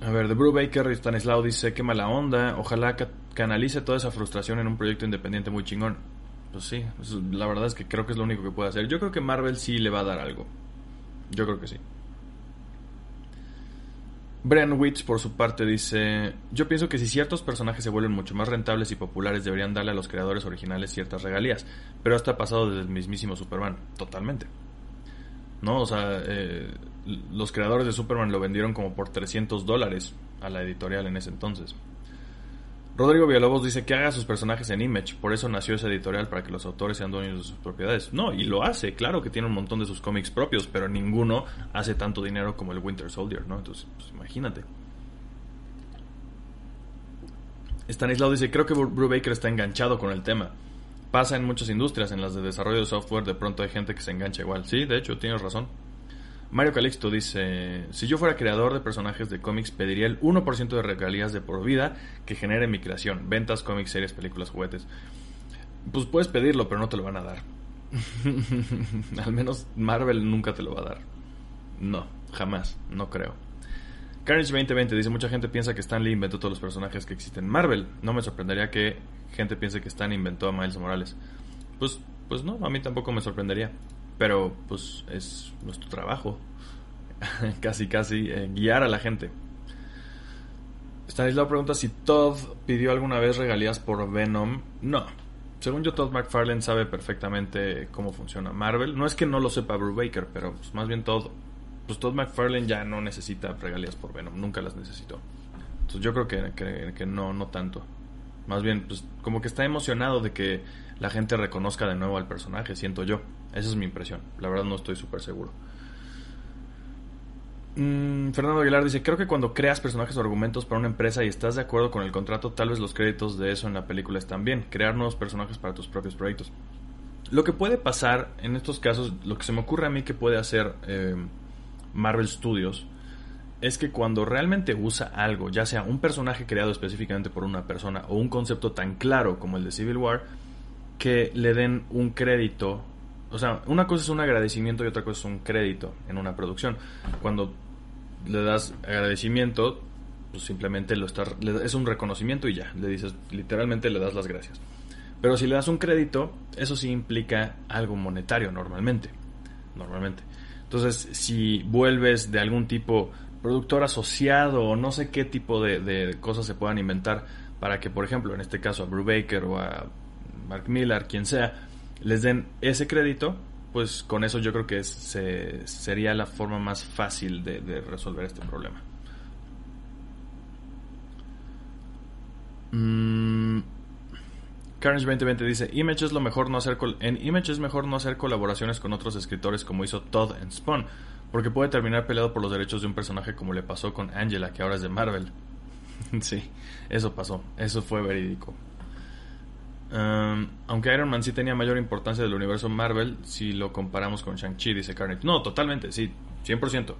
A ver, de Brubaker y Stanislao dice, qué mala onda, ojalá canalice toda esa frustración en un proyecto independiente muy chingón. Pues sí, la verdad es que creo que es lo único que puede hacer. Yo creo que Marvel sí le va a dar algo. Yo creo que sí. Brian Witz, por su parte, dice: Yo pienso que si ciertos personajes se vuelven mucho más rentables y populares, deberían darle a los creadores originales ciertas regalías. Pero esto ha pasado desde el mismísimo Superman. Totalmente. ¿No? O sea, eh, los creadores de Superman lo vendieron como por 300 dólares a la editorial en ese entonces. Rodrigo Villalobos dice que haga sus personajes en Image, por eso nació esa editorial para que los autores sean dueños de sus propiedades. No, y lo hace, claro que tiene un montón de sus cómics propios, pero ninguno hace tanto dinero como el Winter Soldier, ¿no? Entonces, pues imagínate. Stanislaw dice, creo que Brubaker está enganchado con el tema. Pasa en muchas industrias, en las de desarrollo de software, de pronto hay gente que se engancha igual. Sí, de hecho, tienes razón. Mario Calixto dice, si yo fuera creador de personajes de cómics, pediría el 1% de regalías de por vida que genere mi creación, ventas, cómics, series, películas, juguetes. Pues puedes pedirlo, pero no te lo van a dar. Al menos Marvel nunca te lo va a dar. No, jamás, no creo. Carnage 2020 dice, mucha gente piensa que Stan Lee inventó todos los personajes que existen en Marvel. No me sorprendería que gente piense que Stan inventó a Miles Morales. Pues, pues no, a mí tampoco me sorprendería. Pero pues es nuestro trabajo. casi, casi eh, guiar a la gente. Stanislaw pregunta si Todd pidió alguna vez regalías por Venom. No. Según yo, Todd McFarlane sabe perfectamente cómo funciona Marvel. No es que no lo sepa Baker, pero pues, más bien Todd. Pues Todd McFarlane ya no necesita regalías por Venom. Nunca las necesitó. Entonces yo creo que, que, que no, no tanto. Más bien, pues como que está emocionado de que la gente reconozca de nuevo al personaje, siento yo. Esa es mi impresión. La verdad no estoy súper seguro. Mm, Fernando Aguilar dice, creo que cuando creas personajes o argumentos para una empresa y estás de acuerdo con el contrato, tal vez los créditos de eso en la película están bien. Crear nuevos personajes para tus propios proyectos. Lo que puede pasar en estos casos, lo que se me ocurre a mí que puede hacer eh, Marvel Studios, es que cuando realmente usa algo, ya sea un personaje creado específicamente por una persona o un concepto tan claro como el de Civil War, que le den un crédito. O sea, una cosa es un agradecimiento y otra cosa es un crédito en una producción. Cuando le das agradecimiento, pues simplemente lo está, es un reconocimiento y ya, le dices, literalmente le das las gracias. Pero si le das un crédito, eso sí implica algo monetario normalmente. Normalmente. Entonces, si vuelves de algún tipo productor asociado o no sé qué tipo de, de cosas se puedan inventar para que, por ejemplo, en este caso a Brubaker o a Mark Miller, quien sea, les den ese crédito, pues con eso yo creo que sería la forma más fácil de, resolver este problema. Mm, Carnage 2020 dice, Image es lo mejor no hacer en Image es mejor no hacer colaboraciones con otros escritores como hizo Todd en Spawn, porque puede terminar peleado por los derechos de un personaje como le pasó con Angela, que ahora es de Marvel. sí, eso pasó, eso fue verídico aunque Iron Man sí tenía mayor importancia del universo Marvel si lo comparamos con Shang-Chi, dice Carnage. No, totalmente, sí, 100%.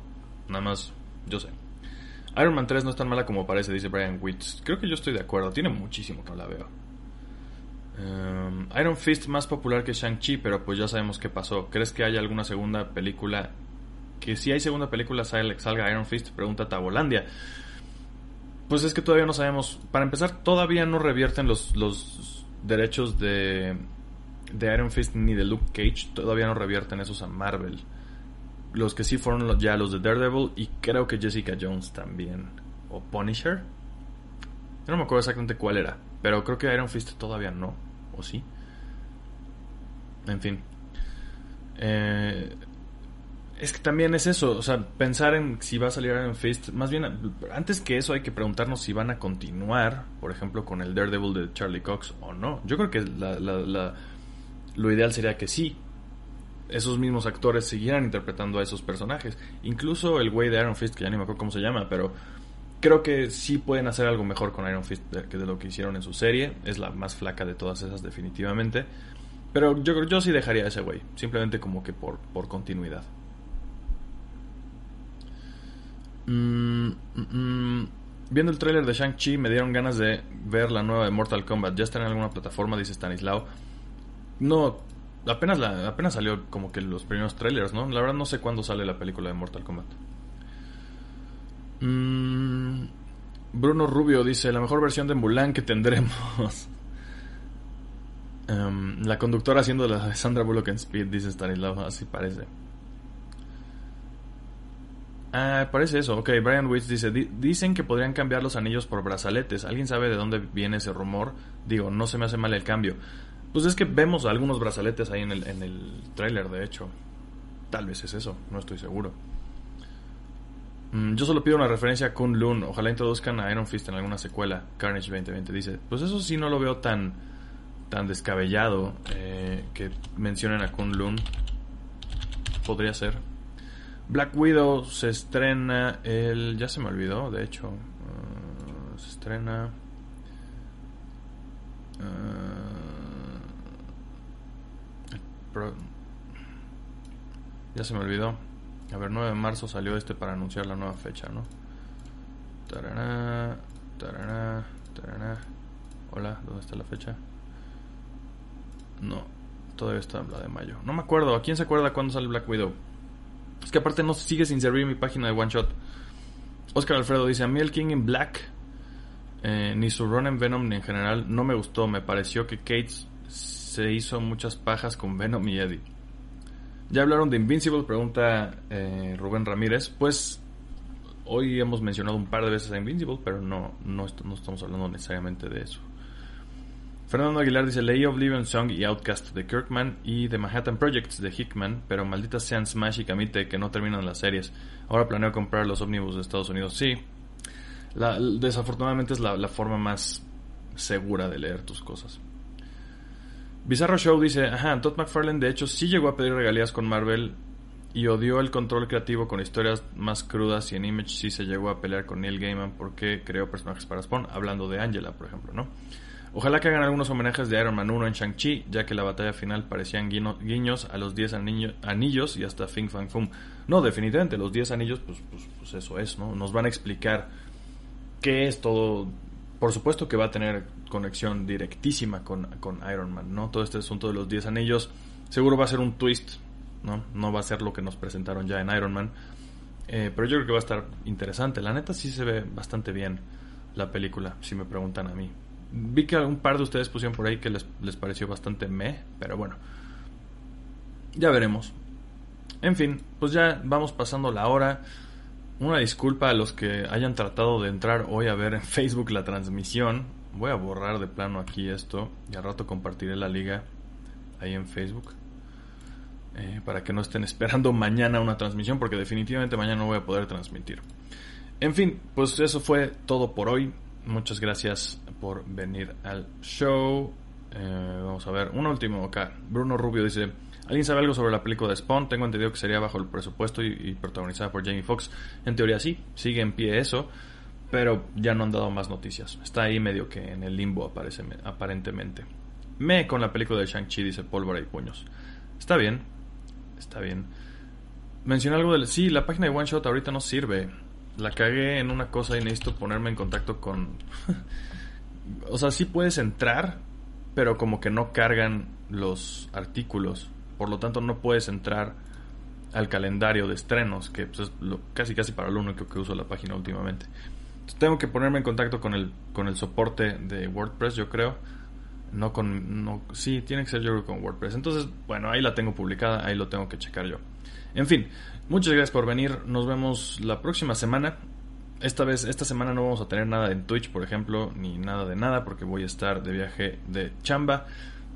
Nada más, yo sé. Iron Man 3 no es tan mala como parece, dice Brian Witz. Creo que yo estoy de acuerdo, tiene muchísimo que no la veo. Iron Fist más popular que Shang-Chi, pero pues ya sabemos qué pasó. ¿Crees que haya alguna segunda película? Que si hay segunda película salga Iron Fist, pregunta Tabolandia. Pues es que todavía no sabemos. Para empezar, todavía no revierten los, los derechos de, de Iron Fist ni de Luke Cage todavía no revierten esos a Marvel. Los que sí fueron ya los de Daredevil y creo que Jessica Jones también. O Punisher. Yo no me acuerdo exactamente cuál era. Pero creo que Iron Fist todavía no. ¿O sí? En fin. Eh, es que también es eso, o sea, pensar en si va a salir Iron Fist, más bien, antes que eso hay que preguntarnos si van a continuar, por ejemplo, con el Daredevil de Charlie Cox o no. Yo creo que lo ideal sería que sí, esos mismos actores siguieran interpretando a esos personajes. Incluso el güey de Iron Fist, que ya ni me acuerdo cómo se llama, pero creo que sí pueden hacer algo mejor con Iron Fist que de lo que hicieron en su serie. Es la más flaca de todas esas, definitivamente. Pero yo, yo sí dejaría a ese güey, simplemente como que por, por continuidad. Mm, mm, mm. Viendo el tráiler de Shang-Chi me dieron ganas de ver la nueva de Mortal Kombat. ¿Ya está en alguna plataforma? Dice Stanislao. No, apenas, la, apenas salió como que los primeros trailers, ¿no? La verdad no sé cuándo sale la película de Mortal Kombat. Bruno Rubio dice, la mejor versión de Mulan que tendremos. Em, la conductora haciendo la Sandra Bullock en Speed, dice Stanislao. Así parece. Ah, parece eso. Ok, Brian Witz dice, dicen que podrían cambiar los anillos por brazaletes. ¿Alguien sabe de dónde viene ese rumor? Digo, no se me hace mal el cambio. Pues es que vemos algunos brazaletes ahí en el, en el tráiler, de hecho. Tal vez es eso, no estoy seguro. Mm, yo solo pido una referencia a Kun Lun. Ojalá introduzcan a Iron Fist en alguna secuela. Carnage 2020 dice, pues eso sí no lo veo tan, tan descabellado eh, que mencionen a Kun Lun. Podría ser. Black Widow se estrena el... Ya se me olvidó, de hecho. Uh, se estrena... Uh, ya se me olvidó. A ver, 9 de marzo salió este para anunciar la nueva fecha, ¿no? Tarana, tarana, tarana. Hola, ¿dónde está la fecha? No, todavía está la de mayo. No me acuerdo. ¿A quién se acuerda cuándo sale Black Widow? Es que aparte no sigue sin servir mi página de One Shot. Oscar Alfredo dice: A mí el King in Black, eh, ni su run en Venom ni en general, no me gustó. Me pareció que Kate se hizo muchas pajas con Venom y Eddie. ¿Ya hablaron de Invincible? Pregunta eh, Rubén Ramírez. Pues hoy hemos mencionado un par de veces a Invincible, pero no, no estamos hablando necesariamente de eso. Fernando Aguilar dice, leí Oblivion Song y Outcast de Kirkman y The Manhattan Projects de Hickman, pero malditas sean Smash y Kamite que no terminan las series. Ahora planeo comprar los ómnibus de Estados Unidos. Sí, desafortunadamente es la, forma más segura de leer tus cosas. Bizarro Show dice, ajá, Todd McFarlane de hecho sí llegó a pedir regalías con Marvel y odió el control creativo con historias más crudas y en Image sí se llegó a pelear con Neil Gaiman porque creó personajes para Spawn, hablando de Angela, por ejemplo, ¿no? Ojalá que hagan algunos homenajes de Iron Man 1 en Shang-Chi, ya que la batalla final parecían guiños a los 10 anillos y hasta Fing Fang Fum. No, definitivamente, los 10 anillos, pues, pues, pues, eso es, ¿no? Nos van a explicar qué es todo. Por supuesto que va a tener conexión directísima con, Iron Man, ¿no? Todo este asunto de los 10 anillos, seguro va a ser un twist, ¿no? No va a ser lo que nos presentaron ya en Iron Man. Eh, pero yo creo que va a estar interesante. La neta sí se ve bastante bien la película, si me preguntan a mí. Vi que un par de ustedes pusieron por ahí que les, les pareció bastante meh, pero bueno. Ya veremos. En fin, pues ya vamos pasando la hora. Una disculpa a los que hayan tratado de entrar hoy a ver en Facebook la transmisión. Voy a borrar de plano aquí esto y al rato compartiré la liga ahí en Facebook. Eh, para que no estén esperando mañana una transmisión porque definitivamente mañana no voy a poder transmitir. En fin, pues eso fue todo por hoy. Muchas gracias por venir al show. Eh, vamos a ver, un último acá. Bruno Rubio dice: ¿Alguien sabe algo sobre la película de Spawn? Tengo entendido que sería bajo el presupuesto y, protagonizada por Jamie Foxx. En teoría sí, sigue en pie eso, pero ya no han dado más noticias. Está ahí medio que en el limbo aparece, aparentemente. Me con la película de Shang-Chi, dice Pólvora y Puños. Está bien, está bien. Mencioné algo del... Sí, la página de One Shot ahorita no sirve la cagué en una cosa y necesito ponerme en contacto con... o sea, sí puedes entrar, pero como que no cargan los artículos. Por lo tanto, no puedes entrar al calendario de estrenos, que pues, es lo, casi casi para lo único que uso la página últimamente. tengo que ponerme en contacto con el, con el soporte de WordPress, yo creo. No con... No, sí, tiene que ser yo con WordPress. Entonces, bueno, ahí la tengo publicada, ahí lo tengo que checar yo. En fin, muchas gracias por venir. Nos vemos la próxima semana. Esta vez, esta semana no vamos a tener nada en Twitch, por ejemplo, ni nada de nada, porque voy a estar de viaje de chamba.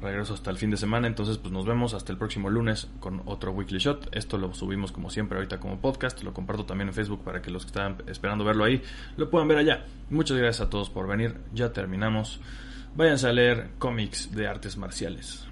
Regreso hasta el fin de semana, entonces pues nos vemos hasta el próximo lunes con otro Weekly Shot. Esto lo subimos como siempre ahorita como podcast, lo comparto también en Facebook para que los que están esperando verlo ahí lo puedan ver allá. Muchas gracias a todos por venir, ya terminamos. Váyanse a leer cómics de artes marciales.